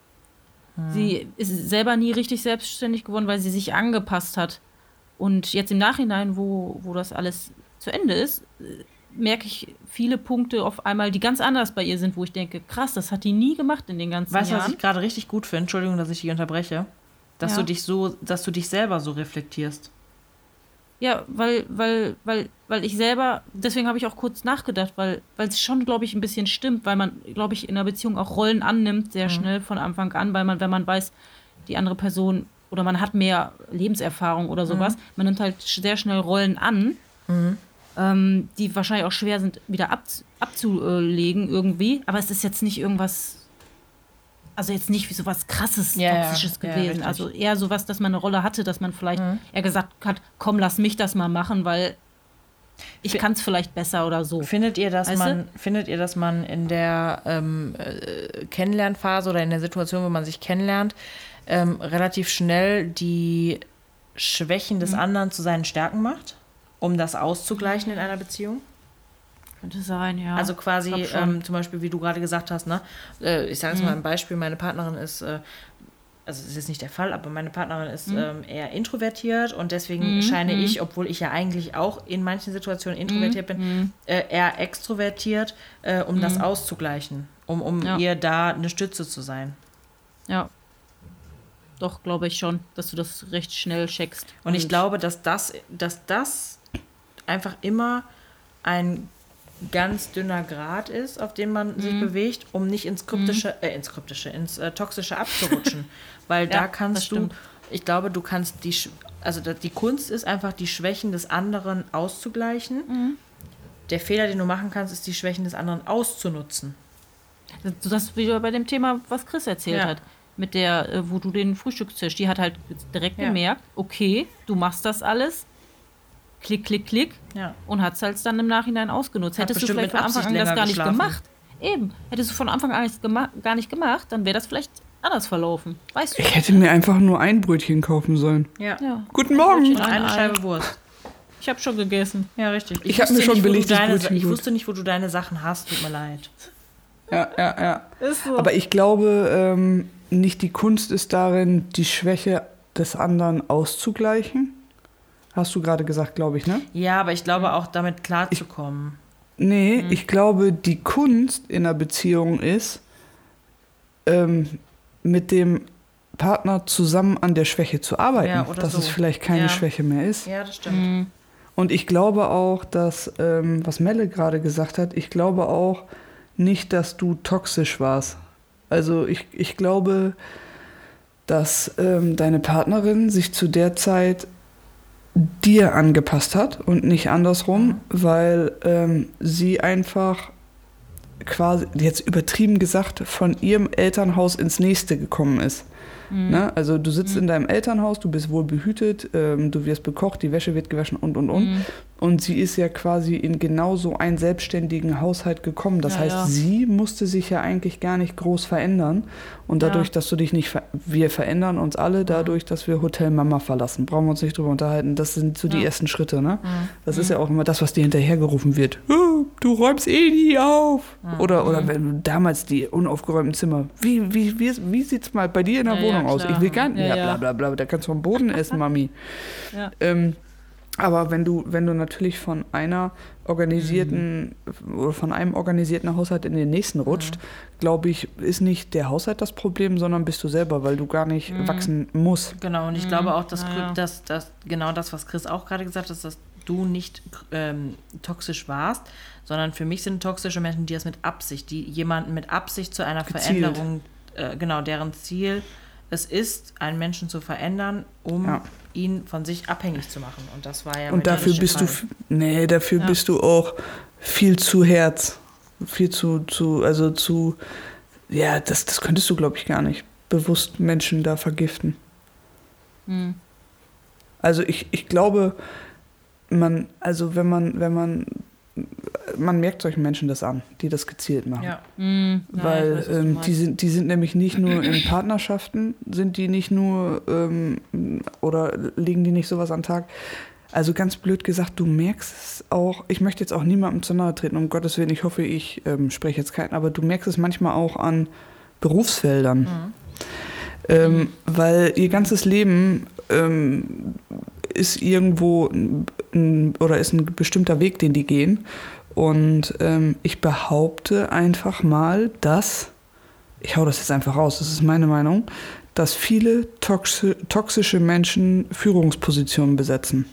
Sie ist selber nie richtig selbstständig geworden, weil sie sich angepasst hat. Und jetzt im Nachhinein, wo, wo das alles zu Ende ist, äh, merke ich viele Punkte auf einmal, die ganz anders bei ihr sind, wo ich denke, krass, das hat die nie gemacht in den ganzen Weißt du, was Jahren. ich gerade richtig gut finde? Entschuldigung, dass ich dich unterbreche. Dass Ja. du dich so, dass du dich selber so reflektierst. Ja, weil, weil, weil, weil ich selber, deswegen habe ich auch kurz nachgedacht, weil, weil es schon, glaube ich, ein bisschen stimmt, weil man, glaube ich, in einer Beziehung auch Rollen annimmt, sehr schnell von Anfang an, weil man, wenn man weiß, die andere Person oder man hat mehr Lebenserfahrung oder sowas, man nimmt halt sehr schnell Rollen an, ähm, die wahrscheinlich auch schwer sind, wieder ab, abzulegen irgendwie, aber es ist jetzt nicht irgendwas. Also jetzt nicht wie sowas krasses, Ja, ja. toxisches Ja, gewesen. richtig. also eher sowas, dass man eine Rolle hatte, dass man vielleicht eher gesagt hat, komm, lass mich das mal machen, weil ich kann es vielleicht besser oder so. Findet ihr, dass Weißt man, findet ihr, dass man in der ähm, äh, Kennenlernphase oder in der Situation, wo man sich kennenlernt, ähm, relativ schnell die Schwächen Mhm. des anderen zu seinen Stärken macht, um das auszugleichen in einer Beziehung? Könnte sein, ja. Also quasi, ähm, zum Beispiel, wie du gerade gesagt hast, ne? Äh, ich sage jetzt mal ein Beispiel, meine Partnerin ist äh, also es ist nicht der Fall, aber meine Partnerin ist Mhm. ähm, eher introvertiert und deswegen scheine ich, obwohl ich ja eigentlich auch in manchen Situationen introvertiert Mhm. bin, äh, eher extrovertiert, äh, um das auszugleichen, um, um Ja. ihr da eine Stütze zu sein. Ja. Doch, glaube ich schon, dass du das recht schnell checkst. Und ich glaube, dass das, dass das einfach immer ein ganz dünner Grad ist, auf dem man Mhm. sich bewegt, um nicht ins kryptische, äh, ins kryptische, ins äh, toxische abzurutschen. Weil da das kannst du, ich glaube, du kannst die, also da- die Kunst ist einfach, die Schwächen des anderen auszugleichen. Mhm. Der Fehler, den du machen kannst, ist die Schwächen des anderen auszunutzen. Das wieder bei dem Thema, was Chris erzählt Ja. hat. Mit der, äh, wo du den Frühstückstisch, die hat halt direkt Ja. gemerkt, okay, du machst das alles. Klick, klick, klick. Ja. Und hat es halt dann im Nachhinein ausgenutzt. Hat Hättest du vielleicht von Anfang an das gar nicht gemacht. Eben. Hättest du von Anfang an nichts gema gar nicht gemacht, dann wäre das vielleicht anders verlaufen. Weißt du? Ich hätte mir einfach nur ein Brötchen kaufen sollen. Ja. Ja. Guten Morgen. Und eine Ein Ei. Scheibe Wurst. Ich habe schon gegessen. Ja, richtig. Ich hab mir wusste schon nicht, wo du belegtes deine, Ich wusste nicht, wo du deine Sachen hast. Tut mir leid. Ja, ja, ja. Ist so. Aber ich glaube, ähm, nicht die Kunst ist darin, die Schwäche des anderen auszugleichen. Hast du gerade gesagt, glaube ich, ne? Ja, aber ich glaube auch damit klarzukommen. Nee, ich glaube, die Kunst in einer Beziehung ist, ähm, mit dem Partner zusammen an der Schwäche zu arbeiten, Ja, oder dass so. es vielleicht keine Ja. Schwäche mehr ist. Ja, das stimmt. Mhm. Und ich glaube auch, dass, ähm, was Melle gerade gesagt hat, ich glaube auch nicht, dass du toxisch warst. Also ich, ich glaube, dass ähm, deine Partnerin sich zu der Zeit dir angepasst hat und nicht andersrum, weil ähm, sie einfach quasi, jetzt übertrieben gesagt, von ihrem Elternhaus ins nächste gekommen ist. Ne? Also du sitzt in deinem Elternhaus, du bist wohl behütet, ähm, du wirst bekocht, die Wäsche wird gewaschen und und und. Und sie ist ja quasi in genau so einen selbstständigen Haushalt gekommen. Das Ja, heißt, ja. sie musste sich ja eigentlich gar nicht groß verändern. Und dadurch, Ja. dass du dich nicht, ver wir verändern uns alle dadurch, dass wir Hotel Mama verlassen. Brauchen wir uns nicht drüber unterhalten. Das sind so die ersten Schritte, ne? Mhm. Das ist ja auch immer das, was dir hinterhergerufen wird. "Oh, Du räumst eh nie auf. Oder, oder wenn du damals die unaufgeräumten Zimmer. Wie, wie, wie, wie sieht's mal bei dir in der Ja, ja, Wohnung aus? klar. Ich will gar nicht. Ja, Ja, ja. bla bla bla. Da kannst du vom Boden essen, Mami. Ja. Ähm, aber wenn du, wenn du natürlich von einer organisierten oder von einem organisierten Haushalt in den nächsten rutscht, glaube ich, ist nicht der Haushalt das Problem, sondern bist du selber, weil du gar nicht wachsen musst. Genau, und ich glaube auch, dass, naja. dass, dass genau das, was Chris auch gerade gesagt hat, dass du nicht ähm, toxisch warst, sondern für mich sind toxische Menschen, die das mit Absicht, die jemanden mit Absicht zu einer Gezielt. Veränderung, äh, genau, deren Ziel es ist, einen Menschen zu verändern, um Ja. ihn von sich abhängig zu machen. Und das war ja Und dafür bist du, Fall. f- nee, dafür Ja. bist du auch viel zu Herz. Viel zu, zu, also zu, ja, das, das könntest du, glaube ich, gar nicht bewusst Menschen da vergiften. Mhm. Also ich, ich glaube, man, also wenn man, wenn man, man merkt solchen Menschen das an, die das gezielt machen. Ja. Mhm. Ich Weil weiß, ähm, die, sind, die sind nämlich nicht nur in Partnerschaften, sind die nicht nur ähm, oder legen die nicht sowas an den Tag. Also ganz blöd gesagt, du merkst es auch, ich möchte jetzt auch niemandem zu nahe treten, um Gottes Willen, ich hoffe, ich ähm, spreche jetzt keinen, aber du merkst es manchmal auch an Berufsfeldern. Ähm, weil ihr ganzes Leben ähm, ist irgendwo ein, oder ist ein bestimmter Weg, den die gehen. Und ähm, ich behaupte einfach mal, dass, ich hau das jetzt einfach raus, das ist meine Meinung, dass viele toxi toxische Menschen Führungspositionen besetzen.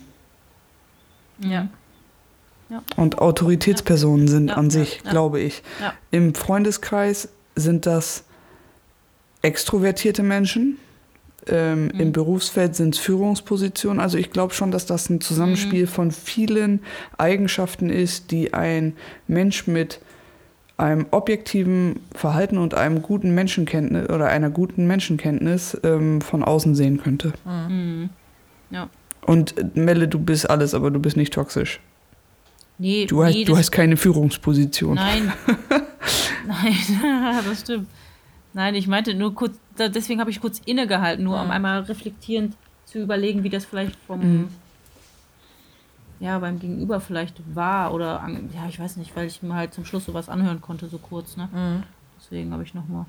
Ja. Und Autoritätspersonen sind Ja, an ja, sich, ja. glaube ich. Ja. Im Freundeskreis sind das extrovertierte Menschen. Ähm, Mhm. Im Berufsfeld sind es Führungspositionen. Also ich glaube schon, dass das ein Mhm. Zusammenspiel von vielen Eigenschaften ist, die ein Mensch mit einem objektiven Verhalten und einem guten Menschenkenntnis oder einer guten Menschenkenntnis ähm, von außen sehen könnte. Mhm. Ja. Und äh, Melle, du bist alles, aber du bist nicht toxisch. Nee, Du hast, nee, du hast keine Führungsposition. Nein. Nein, das stimmt. Nein, ich meinte nur kurz, deswegen habe ich kurz innegehalten, nur um einmal reflektierend zu überlegen, wie das vielleicht vom, Mhm. ja, beim Gegenüber vielleicht war oder, an, ja, ich weiß nicht, weil ich mir halt zum Schluss sowas anhören konnte, so kurz, ne? Deswegen habe ich nochmal.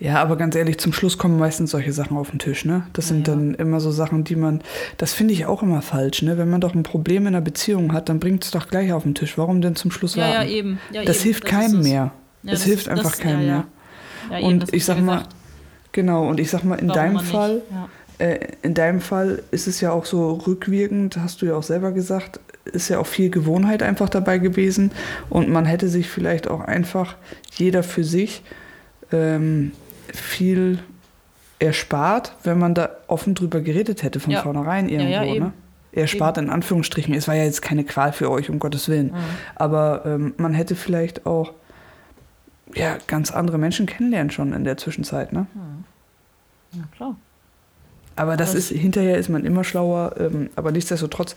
Ja, aber ganz ehrlich, zum Schluss kommen meistens solche Sachen auf den Tisch, ne? Das sind Ja, ja. dann immer so Sachen, die man, das finde ich auch immer falsch, ne? Wenn man doch ein Problem in einer Beziehung hat, dann bringt es doch gleich auf den Tisch. Warum denn zum Schluss Ja, ja, warten? eben. Ja, das eben. hilft Das keinem mehr. Ja, es das- hilft einfach das- keinem ja, ja. mehr. Ja, eben, Und ich sag mal, genau, und ich sag mal, in Warum deinem? Fall, Ja. äh, in deinem Fall ist es ja auch so rückwirkend, hast du ja auch selber gesagt, ist ja auch viel Gewohnheit einfach dabei gewesen und man hätte sich vielleicht auch einfach jeder für sich ähm, viel erspart, wenn man da offen drüber geredet hätte von Ja. vornherein Ja, irgendwo. ja, eben. ne? Erspart in Anführungsstrichen. Es war ja jetzt keine Qual für euch, um Gottes Willen. Mhm. Aber ähm, man hätte vielleicht auch ja, ganz andere Menschen kennenlernen schon in der Zwischenzeit. Ne? ja, klar. Aber das ist, hinterher ist man immer schlauer, ähm, aber nichtsdestotrotz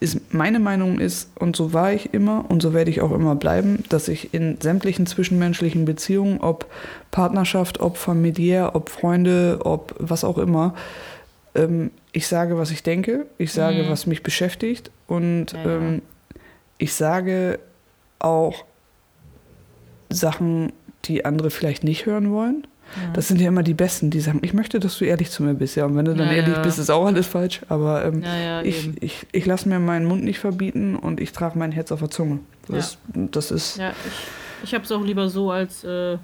ist meine Meinung ist, und so war ich immer und so werde ich auch immer bleiben, dass ich in sämtlichen zwischenmenschlichen Beziehungen, ob Partnerschaft, ob familiär, ob Freunde, ob was auch immer, ähm, ich sage, was ich denke, ich sage, Mhm. was mich beschäftigt und Ja, ja. Ähm, ich sage auch Sachen, die andere vielleicht nicht hören wollen. Das sind ja immer die Besten, die sagen, ich möchte, dass du ehrlich zu mir bist. Ja, und wenn du dann Ja, ehrlich ja. bist, ist auch alles falsch. Aber ähm, Ja, ja, ich, eben. ich, ich lasse mir meinen Mund nicht verbieten und ich trage mein Herz auf der Zunge. Das, das ist. Ja, ich, ich habe es auch lieber so, als äh,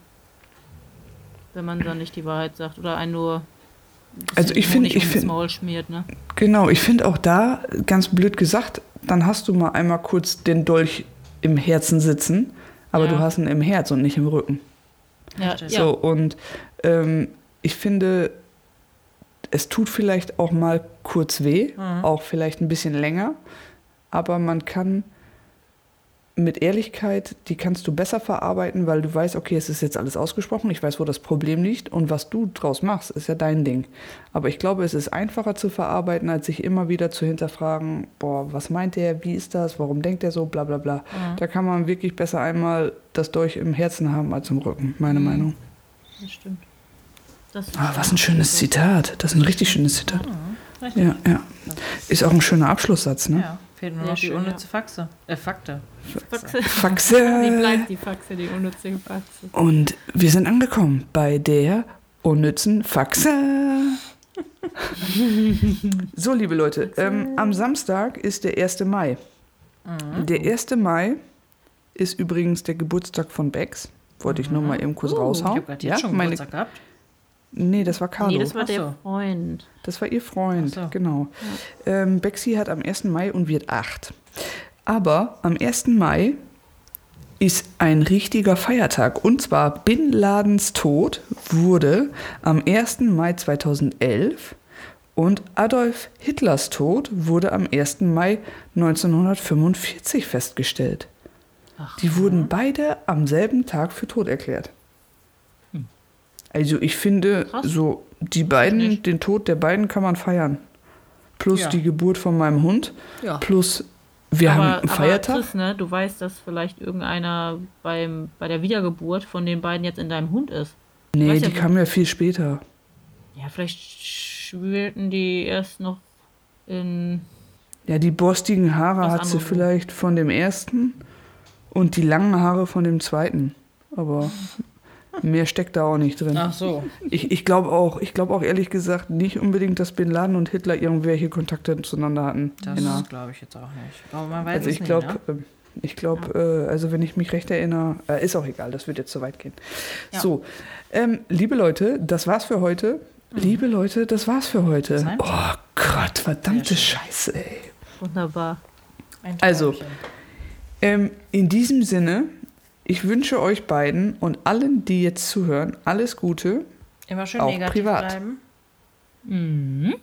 wenn man dann nicht die Wahrheit sagt oder einen nur ein Also ich find- Honig ich ums find- Maul schmiert, ne? Genau, ich finde auch da, ganz blöd gesagt, dann hast du mal einmal kurz den Dolch im Herzen sitzen, aber Ja. du hast ihn im Herz und nicht im Rücken. Ja, Richtig. ja. So, und ähm, ich finde, es tut vielleicht auch mal kurz weh, Mhm. auch vielleicht ein bisschen länger, aber man kann mit Ehrlichkeit, die kannst du besser verarbeiten, weil du weißt, okay, es ist jetzt alles ausgesprochen, ich weiß, wo das Problem liegt und was du draus machst, ist ja dein Ding. Aber ich glaube, es ist einfacher zu verarbeiten, als sich immer wieder zu hinterfragen, boah, was meint der, wie ist das, warum denkt er so, bla bla bla. Da kann man wirklich besser einmal das Dolch im Herzen haben als im Rücken, meine Meinung. Das stimmt. Das Ah, was ein schönes Zitat. Das ist ein richtig schönes Zitat. Richtig. Ja, ja. Ist auch ein schöner Abschlusssatz, ne? Ja, fehlt nur Sehr noch die schön, unnütze Faxe. Äh, Fakte. Faxe. Die Faxe. bleibt die Faxe, die unnütze Faxe. Und wir sind angekommen bei der unnützen Faxe. so, liebe Leute, ähm, am Samstag ist der 1. Mai. Der 1. Mai ist übrigens der Geburtstag von Bex. Wollte ich nur mal eben kurz Uh, Ich raushauen. habe gerade jetzt schon meine, Geburtstag gehabt. Nee, das war Carlo. Nee, das war Ach so. der Freund. Das war ihr Freund, Ach so. genau. Ähm, Bexy hat am 1. Mai und wird 8. Aber am 1. Mai ist ein richtiger Feiertag. Und zwar Bin Ladens Tod wurde am 1. Mai 2011 und Adolf Hitlers Tod wurde am 1. Mai 1945 festgestellt. Die wurden beide am selben Tag für tot erklärt. Also ich finde, Krass. so die beiden, den Tod der beiden kann man feiern. Plus Ja. die Geburt von meinem Hund. Ja. Plus wir haben einen Feiertag. Aber Chris, ne, du weißt, dass vielleicht irgendeiner beim, bei der Wiedergeburt von den beiden jetzt in deinem Hund ist. nee, ja, die wo- kam ja viel später. Ja, vielleicht schwelten die erst noch in. Ja, die borstigen Haare hat sie vielleicht von dem ersten und die langen Haare von dem zweiten. Aber mehr steckt da auch nicht drin. Ach so. Ich, ich glaube auch, ich glaube auch ehrlich gesagt nicht unbedingt, dass Bin Laden und Hitler irgendwelche Kontakte zueinander hatten. Das Genau. glaube ich jetzt auch nicht. Aber man weiß Also es ich nicht, glaube, ne? ich glaube, äh, also wenn ich mich recht erinnere, äh, ist auch egal, das wird jetzt zu weit gehen. Ja. So, ähm, liebe Leute, das war's für heute. Liebe Leute, das war's für heute. Oh Gott, verdammte. Scheiße, ey. Wunderbar. Ein also. Ähm, in diesem Sinne, ich wünsche euch beiden und allen, die jetzt zuhören, alles Gute Immer schön auch negativ privat. bleiben. Mhm.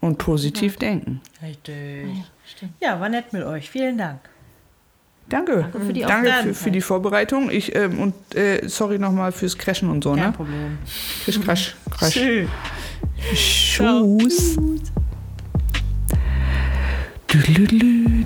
und positiv denken. Richtig. Stimmt. Ja, war nett mit euch. Vielen Dank. Danke. Danke für die Danke für, für die Vorbereitung. Ich, ähm, und äh, sorry nochmal fürs Crashen und so, Kein ne? Problem. Krisch, crash, crash. Tschüss. Tschüss. Düdelüdelü.